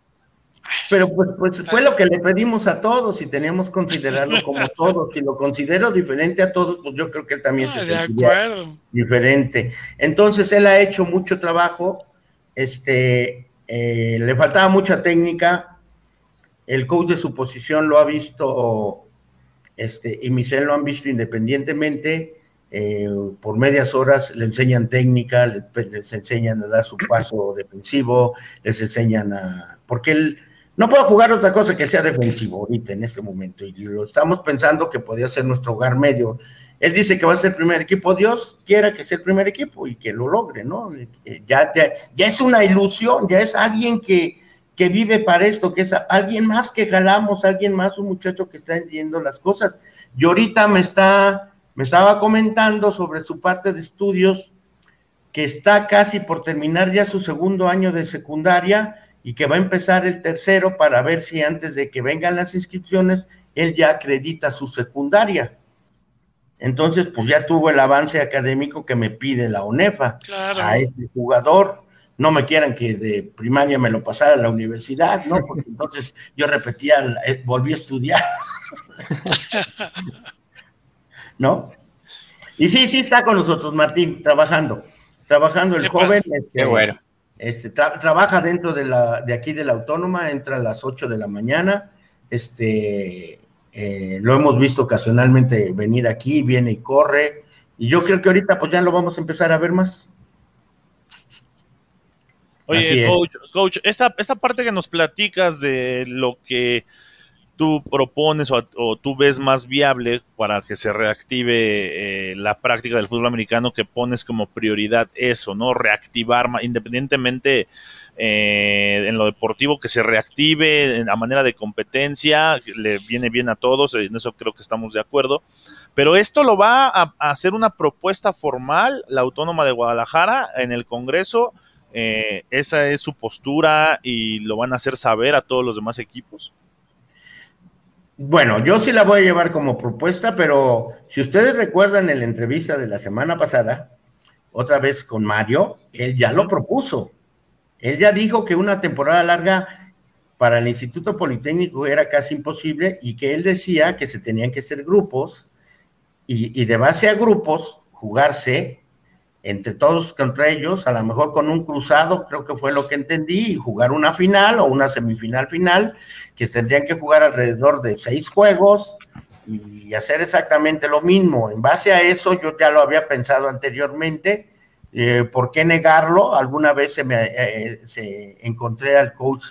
pero pues, pues fue lo que le pedimos a todos y teníamos que considerarlo como todos. Si lo considero diferente a todos, pues yo creo que él también se ah, siente diferente. Entonces él ha hecho mucho trabajo, este, eh, le faltaba mucha técnica, el coach de su posición lo ha visto, este, y Michel lo han visto independientemente, eh, por medias horas le enseñan técnica, les, enseñan a dar su paso defensivo, les enseñan a... porque él no puede jugar otra cosa que sea defensivo ahorita en este momento, y lo estamos pensando que podría ser nuestro hogar medio. Él dice que va a ser el primer equipo, Dios quiera que sea el primer equipo y que lo logre, ¿no? Ya, ya, es una ilusión, ya es alguien que, que vive para esto, que es alguien más que jalamos, alguien más, un muchacho que está entendiendo las cosas. Y ahorita me está, me estaba comentando sobre su parte de estudios, que está casi por terminar ya su segundo año de secundaria y que va a empezar el tercero para ver si antes de que vengan las inscripciones, él ya acredita su secundaria. Entonces, pues ya tuvo el avance académico que me pide la UNEFA a este jugador. No me quieran que de primaria me lo pasara a la universidad, ¿no? Porque entonces yo repetía, eh, volví a estudiar. ¿No? Y sí, sí está con nosotros, Martín, trabajando. Trabajando el joven. Qué este, bueno. Este, trabaja dentro de, la, de aquí de la autónoma, entra a las 8 de la mañana. Este, eh, lo hemos visto ocasionalmente venir aquí, viene y corre. Y yo creo que ahorita pues ya lo vamos a empezar a ver más. Oye, coach, esta, esta parte que nos platicas de lo que tú propones o, tú ves más viable para que se reactive eh, la práctica del fútbol americano que pones como prioridad eso, ¿no? Reactivar, independientemente eh, en lo deportivo, que se reactive a manera de competencia, le viene bien a todos, en eso creo que estamos de acuerdo. Pero esto lo va a, hacer una propuesta formal la Autónoma de Guadalajara en el Congreso. Eh, esa es su postura y lo van a hacer saber a todos los demás equipos. Bueno, yo sí la voy a llevar como propuesta, pero si ustedes recuerdan en la entrevista de la semana pasada, otra vez con Mario, él ya lo propuso. Él ya dijo que una temporada larga para el Instituto Politécnico era casi imposible y que él decía que se tenían que hacer grupos y, de base a grupos jugarse entre todos contra ellos, a lo mejor con un cruzado, creo que fue lo que entendí, y jugar una final o una semifinal final, que tendrían que jugar alrededor de seis juegos y hacer exactamente lo mismo. En base a eso, yo ya lo había pensado anteriormente, eh, ¿por qué negarlo? Alguna vez se me eh, se encontré al coach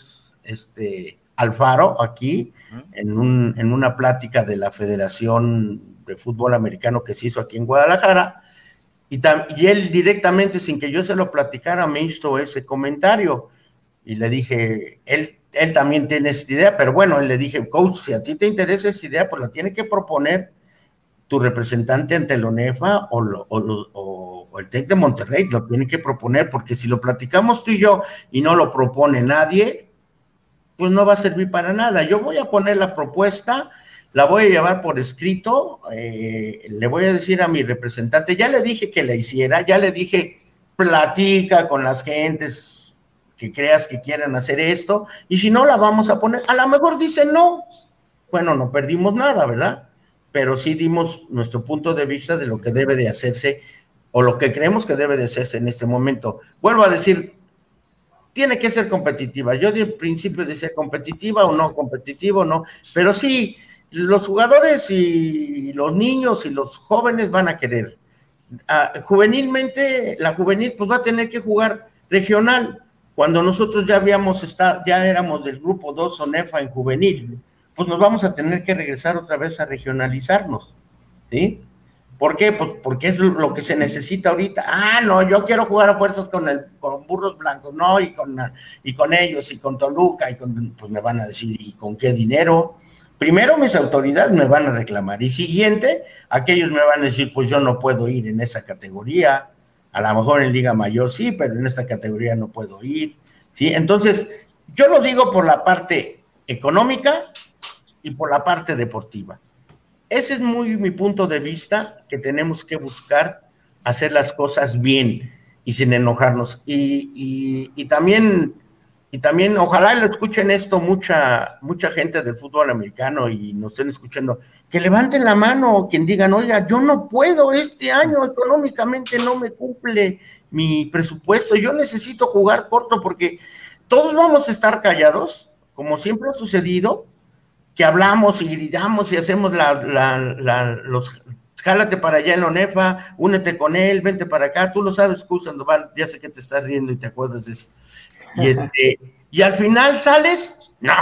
este, Alfaro aquí, en, un, en una plática de la Federación de Fútbol Americano que se hizo aquí en Guadalajara, y, él directamente, sin que yo se lo platicara, me hizo ese comentario. Y le dije, él, él también tiene esa idea, pero bueno, él le dije, coach, si a ti te interesa esa idea, pues la tiene que proponer tu representante ante el ONEFA o, o, el TEC de Monterrey, lo tiene que proponer, porque si lo platicamos tú y yo y no lo propone nadie, pues no va a servir para nada. Yo voy a poner la propuesta la voy a llevar por escrito, eh, le voy a decir a mi representante, ya le dije que la hiciera, ya le dije, platica con las gentes que creas que quieran hacer esto, y si no la vamos a poner, a lo mejor dice no, bueno, no perdimos nada, ¿verdad? Pero sí dimos nuestro punto de vista de lo que debe de hacerse o lo que creemos que debe de hacerse en este momento. Vuelvo a decir, tiene que ser competitiva. Yo de principio decía competitiva o no, competitiva o no, pero sí, los jugadores y los niños y los jóvenes van a querer. Ah, juvenilmente, la juvenil pues va a tener que jugar regional. Cuando nosotros ya habíamos estado, ya éramos del grupo 2 ONEFA en juvenil, pues nos vamos a tener que regresar otra vez a regionalizarnos. ¿Sí? ¿Por qué? Pues porque es lo que se necesita ahorita. Ah, no, yo quiero jugar a fuerzas con el con burros blancos, no, y con y con ellos, y con Toluca, y con, pues me van a decir, ¿y con qué dinero? Primero mis autoridades me van a reclamar y siguiente, aquellos me van a decir, pues yo no puedo ir en esa categoría, a lo mejor en Liga Mayor sí, pero en esta categoría no puedo ir, ¿sí? Entonces, yo lo digo por la parte económica y por la parte deportiva. Ese es muy mi punto de vista, que tenemos que buscar hacer las cosas bien y sin enojarnos. Y, y también y también ojalá lo escuchen esto mucha, mucha gente del fútbol americano y nos estén escuchando, que levanten la mano quien digan, oiga, yo no puedo este año económicamente no me cumple mi presupuesto, yo necesito jugar corto porque todos vamos a estar callados, como siempre ha sucedido, que hablamos y gritamos y hacemos la, la, los jálate para allá en ONEFA, únete con él, vente para acá, tú lo sabes, Sandoval, ya sé que te estás riendo y te acuerdas de eso y, este, y al final sales, no,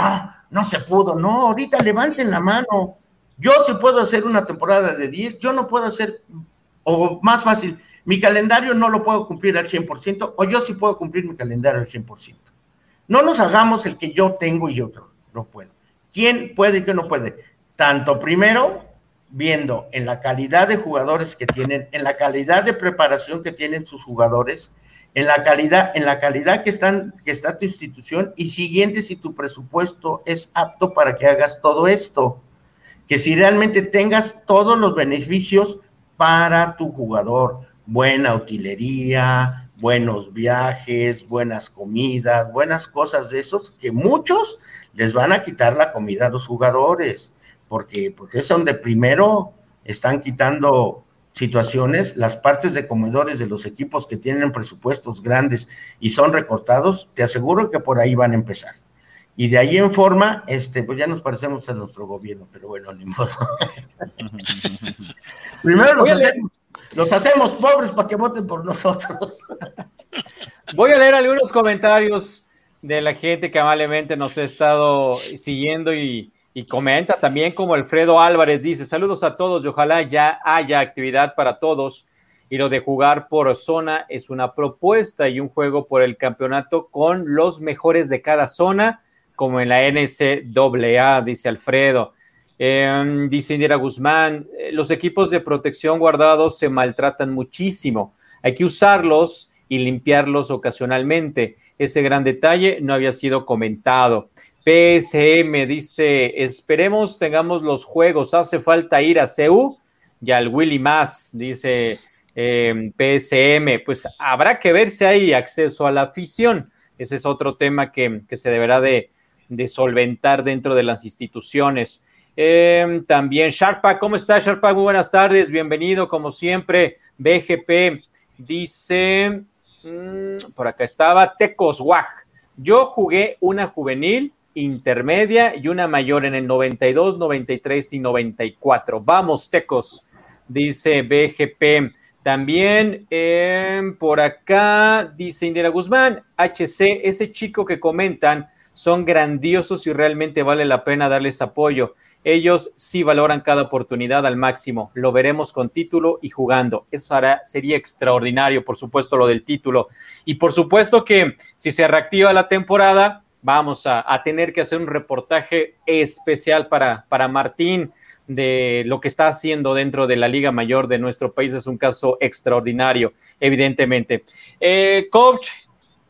no se pudo, no, ahorita levanten la mano. Yo sí puedo hacer una temporada de 10, yo no puedo hacer, o más fácil, mi calendario no lo puedo cumplir al 100%, o yo sí puedo cumplir mi calendario al 100%. No nos hagamos el que yo tengo y yo no puedo. ¿Quién puede y quién no puede? Tanto primero, viendo en la calidad de jugadores que tienen, en la calidad de preparación que tienen sus jugadores, en la calidad, en la calidad que, están, que está tu institución y siguiente si tu presupuesto es apto para que hagas todo esto, que si realmente tengas todos los beneficios para tu jugador, buena utilería, buenos viajes, buenas comidas, buenas cosas de esos, que muchos les van a quitar la comida a los jugadores, porque, porque es donde primero están quitando situaciones, las partes de comedores de los equipos que tienen presupuestos grandes y son recortados, te aseguro que por ahí van a empezar. Y de ahí en forma, este, pues ya nos parecemos a nuestro gobierno, pero bueno, ni modo. Primero los hacemos, los hacemos pobres para que voten por nosotros. Voy a leer algunos comentarios de la gente que amablemente nos ha estado siguiendo y, y comenta también como Alfredo Álvarez dice, saludos a todos y ojalá ya haya actividad para todos. Y lo de jugar por zona es una propuesta y un juego por el campeonato con los mejores de cada zona, como en la NCAA, dice Alfredo. Em, dice Indira Guzmán, eh, los equipos de protección guardados se maltratan muchísimo. Hay que usarlos y limpiarlos ocasionalmente. Ese gran detalle no había sido comentado. PSM dice, esperemos tengamos los juegos, hace falta ir a CEU y al Willy más, dice em, PSM, pues habrá que ver si hay acceso a la afición. Ese es otro tema que, se deberá de, solventar dentro de las instituciones. Em, también Sharpa, ¿cómo está Sharpa? Muy buenas tardes, bienvenido como siempre. BGP Dice, mm, por acá estaba, Tecos Waj. Yo jugué una juvenil, intermedia y una mayor en el 92, 93 y 94. Vamos, Tecos, dice BGP. También em, por acá dice Indira Guzmán, HC, ese chico que comentan son grandiosos y realmente vale la pena darles apoyo. Ellos sí valoran cada oportunidad al máximo. Lo veremos con título y jugando. Eso sería extraordinario, por supuesto, lo del título. Y por supuesto que si se reactiva la temporada, vamos a, tener que hacer un reportaje especial para, para Martín de lo que está haciendo dentro de la Liga Mayor de nuestro país. Es un caso extraordinario, evidentemente. Eh, coach,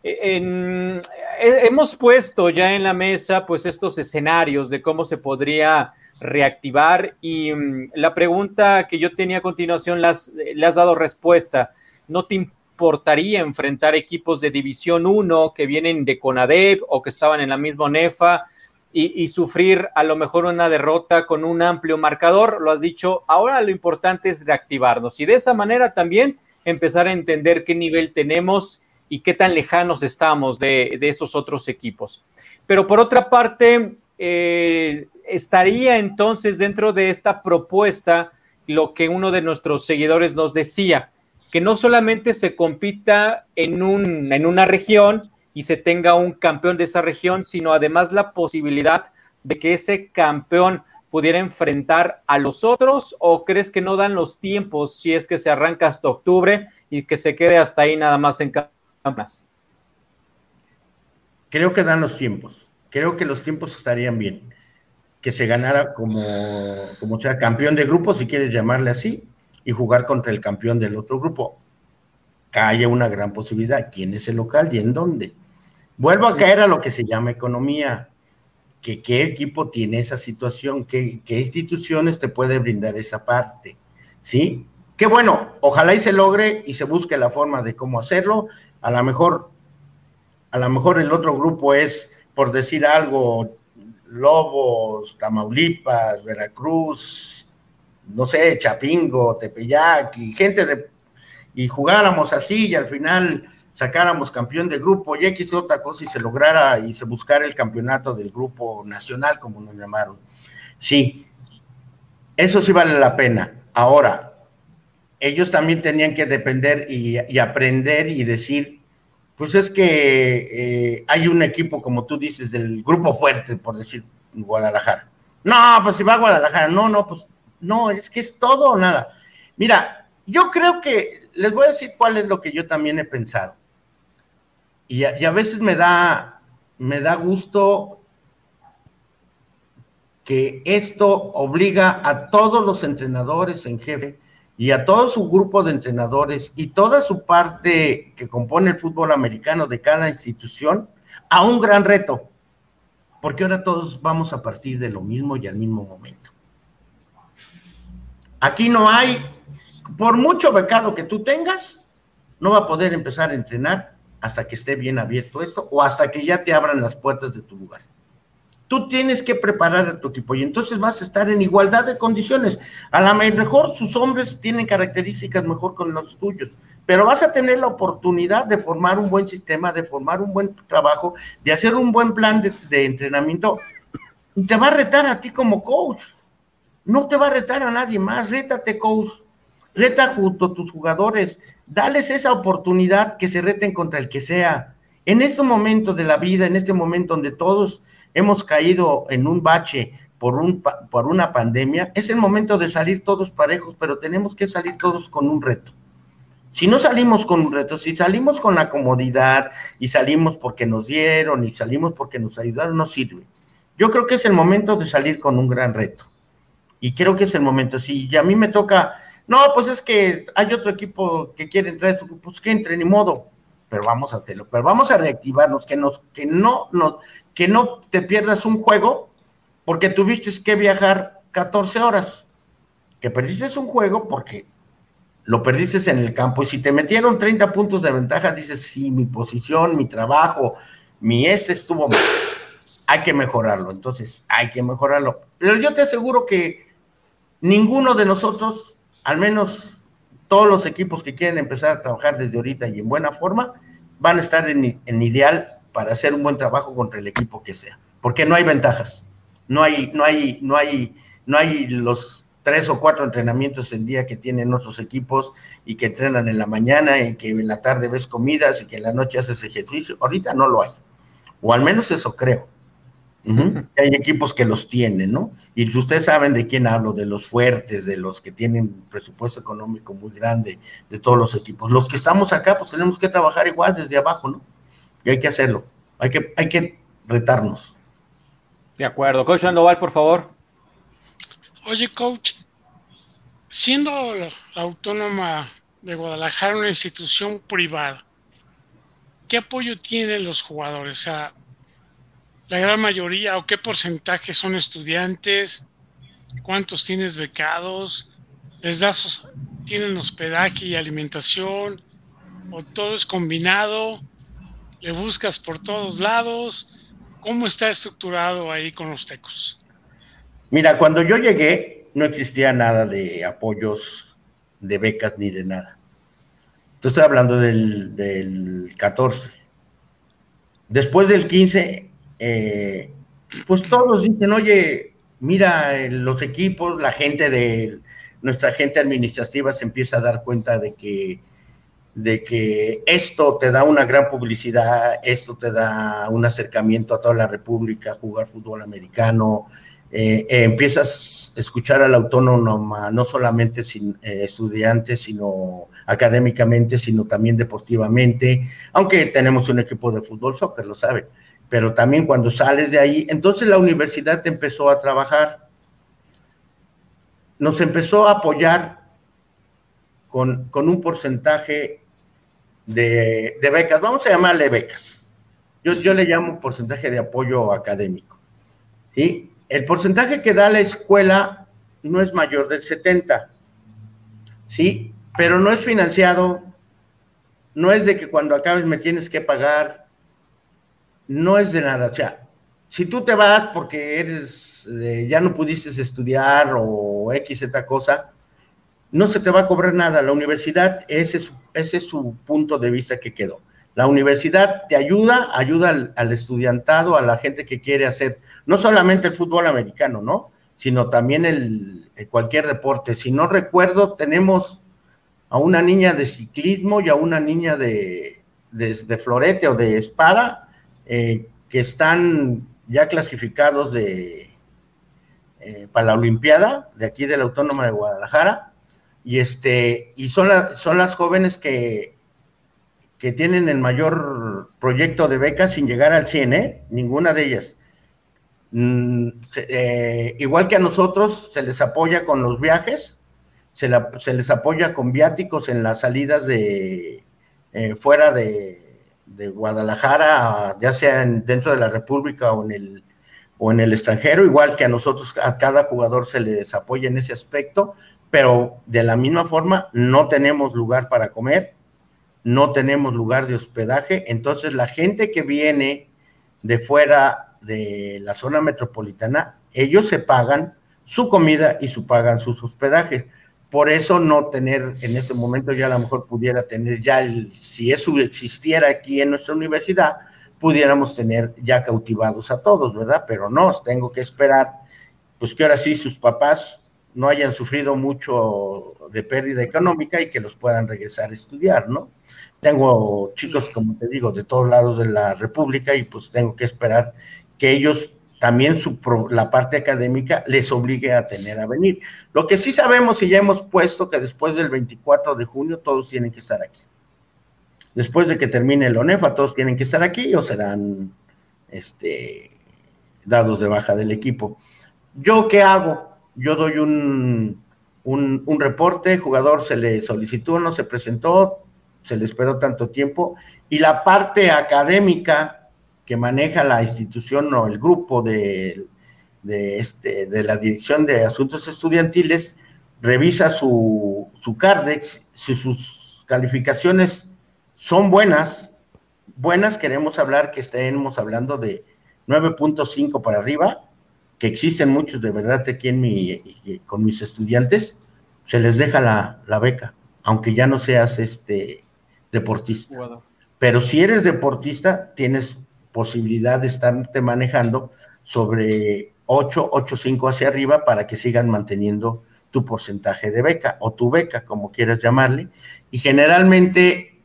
hemos puesto ya en la mesa pues estos escenarios de cómo se podría reactivar y mm, la pregunta que yo tenía a continuación las, le has dado respuesta. ¿No te importaría enfrentar equipos de División 1 que vienen de CONADEP o que estaban en la misma NEFA? y, sufrir a lo mejor una derrota con un amplio marcador, lo has dicho, ahora lo importante es reactivarnos y de esa manera también empezar a entender qué nivel tenemos y qué tan lejanos estamos de, esos otros equipos. Pero por otra parte, eh, estaría entonces dentro de esta propuesta lo que uno de nuestros seguidores nos decía, que no solamente se compita en, un, en una región, y se tenga un campeón de esa región, sino además la posibilidad de que ese campeón pudiera enfrentar a los otros o crees que no dan los tiempos si es que se arranca hasta octubre y que se quede hasta ahí nada más en campeonatos? Creo que dan los tiempos. Creo que los tiempos estarían bien. Que se ganara como, como sea campeón de grupo, si quieres llamarle así, y jugar contra el campeón del otro grupo. Que una gran posibilidad. ¿Quién es el local y en dónde? Vuelvo a caer a lo que se llama economía. Que, ¿Qué equipo tiene esa situación? ¿Qué, ¿Qué instituciones te puede brindar esa parte? ¿Sí? Qué bueno, ojalá y se logre y se busque la forma de cómo hacerlo. A lo mejor, a lo mejor el otro grupo es, por decir algo, Lobos, Tamaulipas, Veracruz, no sé, Chapingo, Tepeyac y gente de y jugáramos así y al final sacáramos campeón de grupo y X otra cosa y se lograra y se buscara el campeonato del grupo nacional, como nos llamaron. Sí, eso sí vale la pena. Ahora, ellos también tenían que depender y, aprender y decir, pues es que eh, hay un equipo, como tú dices, del grupo fuerte, por decir, Guadalajara. No, pues si va a Guadalajara, no, no, pues no, es que es todo o nada. Mira, yo creo que les voy a decir cuál es lo que yo también he pensado y a, veces me da, me da gusto que esto obliga a todos los entrenadores en jefe y a todo su grupo de entrenadores y toda su parte que compone el fútbol americano de cada institución a un gran reto, porque ahora todos vamos a partir de lo mismo y al mismo momento. Aquí no hay, por mucho becado que tú tengas, no va a poder empezar a entrenar hasta que esté bien abierto esto o hasta que ya te abran las puertas de tu lugar. Tú tienes que preparar a tu equipo y entonces vas a estar en igualdad de condiciones. A lo mejor sus hombres tienen características mejor con los tuyos, pero vas a tener la oportunidad de formar un buen sistema, de formar un buen trabajo, de hacer un buen plan de, entrenamiento. Y te va a retar a ti como coach. No te va a retar a nadie más. Rétate, coach. Reta junto a tus jugadores dales esa oportunidad que se reten contra el que sea. En este momento de la vida, en este momento donde todos hemos caído en un bache por, un, por una pandemia, es el momento de salir todos parejos, pero tenemos que salir todos con un reto. Si no salimos con un reto, si salimos con la comodidad y salimos porque nos dieron y salimos porque nos ayudaron, no sirve. Yo creo que es el momento de salir con un gran reto. Y creo que es el momento. Si a mí me toca no, pues es que hay otro equipo que quiere entrar, pues que entre, ni modo. Pero vamos a hacerlo, pero vamos a reactivarnos, que, nos, que, no, no, que no te pierdas un juego porque tuviste que viajar 14 horas. Que perdiste un juego porque lo perdiste en el campo. Y si te metieron 30 puntos de ventaja, dices, sí, mi posición, mi trabajo, mi ese estuvo mal. Hay que mejorarlo. Entonces, hay que mejorarlo. Pero yo te aseguro que ninguno de nosotros al menos todos los equipos que quieren empezar a trabajar desde ahorita y en buena forma, van a estar en, ideal para hacer un buen trabajo contra el equipo que sea, porque no hay ventajas, no hay, no hay, no hay, no hay los tres o cuatro entrenamientos el día que tienen otros equipos y que entrenan en la mañana y que en la tarde ves comidas y que en la noche haces ejercicio. Ahorita no lo hay, o al menos eso creo. Hay equipos que los tienen, ¿no? Y ustedes saben de quién hablo, de los fuertes, de los que tienen presupuesto económico muy grande, de todos los equipos. Los que estamos acá, pues tenemos que trabajar igual desde abajo, ¿no? Y hay que hacerlo, hay que, hay que retarnos. De acuerdo. Coach Andoval, por favor. Oye, coach, siendo la autónoma de Guadalajara una institución privada, ¿qué apoyo tienen los jugadores? O sea, la gran mayoría o qué porcentaje son estudiantes, cuántos tienes becados, les das, tienen hospedaje y alimentación, o todo es combinado, le buscas por todos lados, ¿cómo está estructurado ahí con los tecos? Mira, cuando yo llegué no existía nada de apoyos, de becas ni de nada. Entonces estoy hablando del, del 14. Después del 15 eh, pues todos dicen, oye, mira los equipos, la gente de nuestra gente administrativa se empieza a dar cuenta de que, de que esto te da una gran publicidad, esto te da un acercamiento a toda la República, jugar fútbol americano, eh, eh, empiezas a escuchar a la autónoma, no solamente sin, estudiantes, sino académicamente, sino también deportivamente, aunque tenemos un equipo de fútbol, soccer, lo saben pero también cuando sales de ahí, entonces la universidad empezó a trabajar, nos empezó a apoyar con, un porcentaje de, becas, vamos a llamarle becas. Yo, yo le llamo porcentaje de apoyo académico. ¿sí? El porcentaje que da la escuela no es mayor del 70, ¿sí? Pero no es financiado, no es de que cuando acabes me tienes que pagar, no es de nada. O sea, si tú te vas porque eres, eh, ya no pudiste estudiar o X, esta cosa, no se te va a cobrar nada. La universidad, ese es, ese es su punto de vista que quedó. La universidad te ayuda, ayuda al, estudiantado, a la gente que quiere hacer, no solamente el fútbol americano, ¿no? Sino también el, cualquier deporte. Si no recuerdo, tenemos a una niña de ciclismo y a una niña de, de florete o de espada, eh, que están ya clasificados de, eh, para la Olimpiada de aquí de la Autónoma de Guadalajara. Y, este, y son, son las jóvenes que, que tienen el mayor proyecto de becas sin llegar al 100, ¿eh? ninguna de ellas. Mm, igual que a nosotros, se les apoya con los viajes, se les apoya con viáticos en las salidas de fuera de, de Guadalajara, ya sea dentro de la República o en el o en el extranjero, igual que a nosotros, a cada jugador se les apoya en ese aspecto, pero de la misma forma no tenemos lugar para comer, no tenemos lugar de hospedaje, entonces la gente que viene de fuera de la zona metropolitana, ellos se pagan su comida y su pagan sus hospedajes por eso no tener en este momento ya a lo mejor pudiera tener ya el, si eso existiera aquí en nuestra universidad, pudiéramos tener ya cautivados a todos, ¿verdad? Pero no, tengo que esperar, pues que ahora sí sus papás no hayan sufrido mucho de pérdida económica y que los puedan regresar a estudiar, ¿no? Tengo chicos, como te digo, de todos lados de la República y pues tengo que esperar que ellos también su, la parte académica les obligue a tener a venir. Lo que sí sabemos y ya hemos puesto que después del 24 de junio todos tienen que estar aquí. Después de que termine el ONEFA, todos tienen que estar aquí o serán este, dados de baja del equipo. ¿Yo qué hago? Yo doy un, un, un reporte, jugador se le solicitó, no se presentó, se le esperó tanto tiempo, y la parte académica que maneja la institución o el grupo de, este, de la Dirección de Asuntos Estudiantiles revisa su, su CARDEX, si sus calificaciones son buenas, buenas queremos hablar que estemos hablando de 9.5 para arriba, que existen muchos de verdad aquí en mi, con mis estudiantes, se les deja la, la beca. aunque ya no seas este deportista. Pero si eres deportista, tienes posibilidad de estarte manejando sobre 8, 8, 5 hacia arriba para que sigan manteniendo tu porcentaje de beca o tu beca, como quieras llamarle. Y generalmente,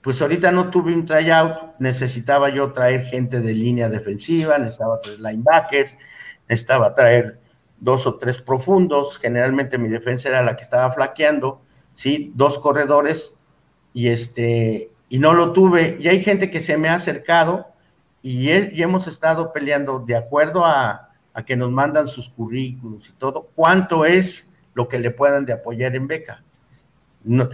pues ahorita no tuve un tryout, necesitaba yo traer gente de línea defensiva, necesitaba traer linebackers, necesitaba traer dos o tres profundos, generalmente mi defensa era la que estaba flaqueando, ¿sí? Dos corredores y este, y no lo tuve. Y hay gente que se me ha acercado y, hemos estado peleando de acuerdo a, que nos mandan sus currículums y todo, cuánto es lo que le puedan de apoyar en beca.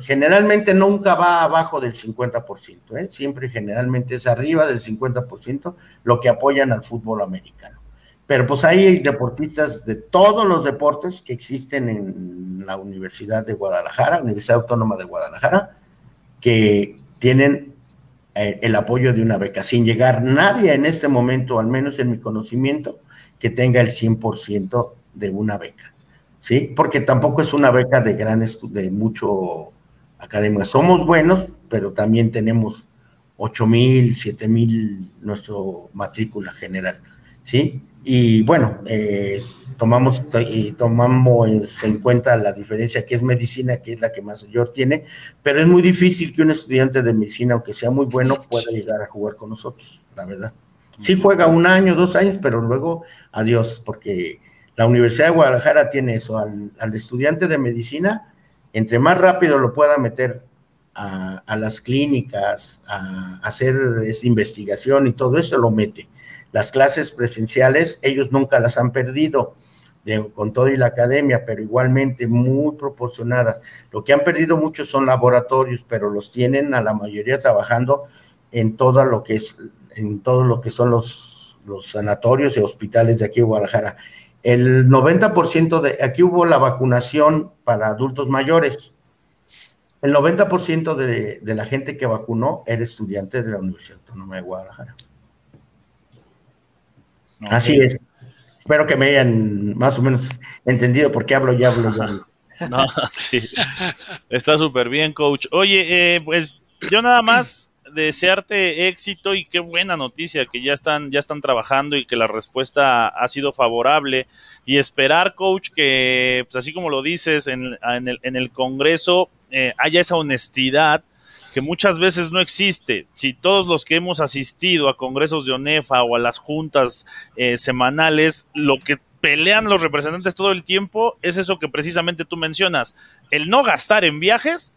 generalmente nunca va abajo del 50%, ¿eh? siempre generalmente es arriba del 50% lo que apoyan al fútbol americano. Pero pues hay deportistas de todos los deportes que existen en la Universidad de Guadalajara, Universidad Autónoma de Guadalajara, que tienen eh, el apoyo de una beca, sin llegar nadie en este momento, al menos en mi conocimiento, que tenga el 100% de una beca, ¿sí? Porque tampoco es una beca de gran, de mucho academia. Somos buenos, pero también tenemos 8 mil, 7 mil nuestro matrícula general, ¿sí? Y bueno, eh, tomamos, tomamos en cuenta la diferencia que es medicina, que es la que más mayor tiene, pero es muy difícil que un estudiante de medicina, aunque sea muy bueno, pueda llegar a jugar con nosotros, la verdad. Sí juega un año, dos años, pero luego adiós, porque la Universidad de Guadalajara tiene eso, al, estudiante de medicina, entre más rápido lo pueda meter a, a las clínicas, a, a hacer esa investigación y todo eso, lo mete. Las clases presenciales, ellos nunca las han perdido con todo y la academia, pero igualmente muy proporcionadas. Lo que han perdido muchos son laboratorios, pero los tienen a la mayoría trabajando en todo lo que es, en todo lo que son los, los sanatorios y hospitales de aquí de Guadalajara. El 90% de, aquí hubo la vacunación para adultos mayores. El 90% de, de la gente que vacunó era estudiante de la Universidad Autónoma de Guadalajara. Así es. Espero que me hayan más o menos entendido por qué hablo y hablo. no, sí. Está súper bien, coach. Oye, eh, pues yo nada más desearte éxito y qué buena noticia que ya están, ya están trabajando y que la respuesta ha sido favorable. Y esperar, coach, que pues así como lo dices en, el, en el Congreso, eh, haya esa honestidad que muchas veces no existe. Si todos los que hemos asistido a congresos de ONEFA o a las juntas eh, semanales, lo que pelean los representantes todo el tiempo es eso que precisamente tú mencionas, el no gastar en viajes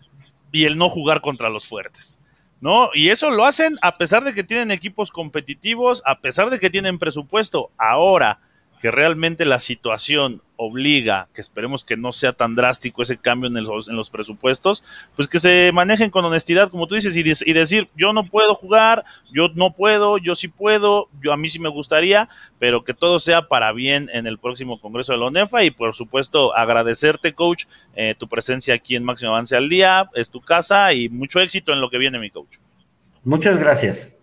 y el no jugar contra los fuertes. ¿No? Y eso lo hacen a pesar de que tienen equipos competitivos, a pesar de que tienen presupuesto. Ahora, que realmente la situación obliga, que esperemos que no sea tan drástico ese cambio en, en los presupuestos, pues que se manejen con honestidad, como tú dices, y, y, decir, yo no puedo jugar, yo no puedo, yo sí puedo, yo a mí sí me gustaría, pero que todo sea para bien en el próximo Congreso de la ONEFA y por supuesto agradecerte, coach, eh, tu presencia aquí en Máximo Avance al Día, es tu casa y mucho éxito en lo que viene, mi coach. Muchas gracias.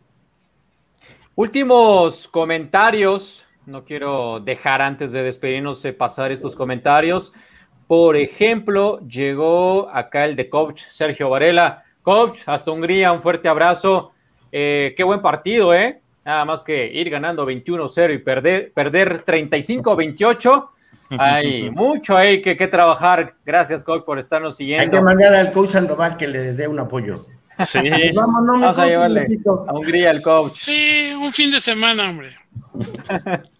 Últimos comentarios no quiero dejar antes de despedirnos de pasar estos comentarios. Por ejemplo, llegó acá el de coach Sergio Varela. Coach, hasta Hungría, un fuerte abrazo. Eh, qué buen partido, ¿eh? Nada más que ir ganando 21-0 y perder, perder 35-28. Hay mucho ahí que, que, trabajar. Gracias, coach, por estarnos siguiendo. Hay que mandar al coach Sandoval que le dé un apoyo. Sí. Vamos, a llevarle a Hungría el coach. Sí, un fin de semana, hombre.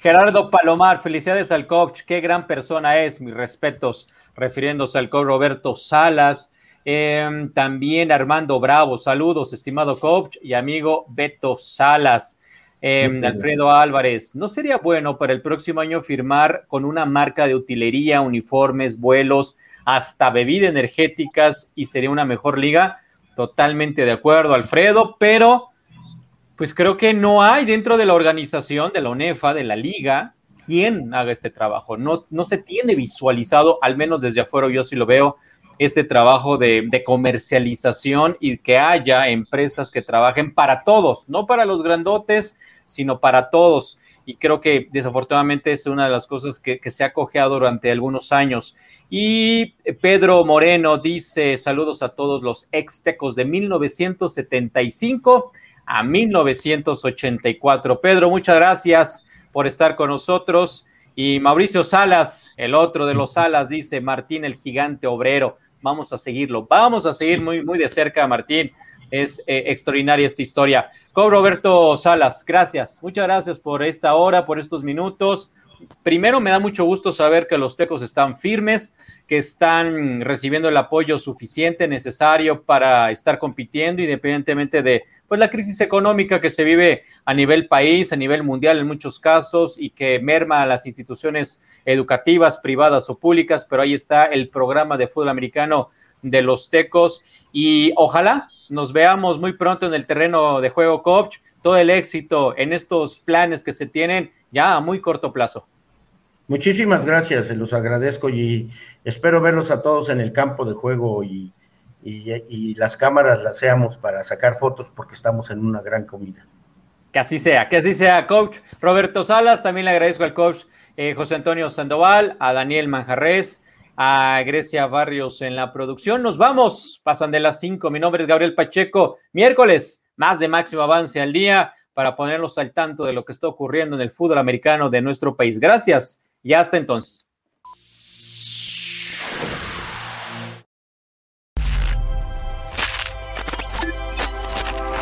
Gerardo Palomar, felicidades al coach, qué gran persona es, mis respetos, refiriéndose al coach Roberto Salas. Em, también Armando Bravo, saludos, estimado coach y amigo Beto Salas. Em, Alfredo Álvarez, ¿no sería bueno para el próximo año firmar con una marca de utilería, uniformes, vuelos, hasta bebidas energéticas y sería una mejor liga? Totalmente de acuerdo, Alfredo, pero pues creo que no hay dentro de la organización, de la UNEFA, de la liga, quien haga este trabajo. No, no se tiene visualizado, al menos desde afuera yo sí lo veo, este trabajo de, comercialización y que haya empresas que trabajen para todos, no para los grandotes, sino para todos. y creo que desafortunadamente es una de las cosas que, se ha cojeado durante algunos años. Y Pedro Moreno dice, saludos a todos los extecos de 1975 a 1984. Pedro, muchas gracias por estar con nosotros. Y Mauricio Salas, el otro de los Salas, dice Martín el gigante obrero. Vamos a seguirlo, vamos a seguir muy, muy de cerca Martín. Es eh, extraordinaria esta historia. Con Roberto Salas, gracias. Muchas gracias por esta hora, por estos minutos. Primero, me da mucho gusto saber que los tecos están firmes, que están recibiendo el apoyo suficiente, necesario para estar compitiendo, independientemente de pues, la crisis económica que se vive a nivel país, a nivel mundial en muchos casos y que merma a las instituciones educativas, privadas o públicas. Pero ahí está el programa de fútbol americano de los tecos y ojalá nos veamos muy pronto en el terreno de juego, coach. Todo el éxito en estos planes que se tienen ya a muy corto plazo. Muchísimas gracias, se los agradezco y espero verlos a todos en el campo de juego y, las cámaras las seamos para sacar fotos porque estamos en una gran comida. Que así sea, que así sea, coach. Roberto Salas, también le agradezco al coach eh, José Antonio Sandoval, a Daniel Manjarres, a Grecia Barrios en la producción. Nos vamos, pasan de las cinco. Mi nombre es Gabriel Pacheco. Miércoles, más de máximo avance al día para ponerlos al tanto de lo que está ocurriendo en el fútbol americano de nuestro país. Gracias y hasta entonces.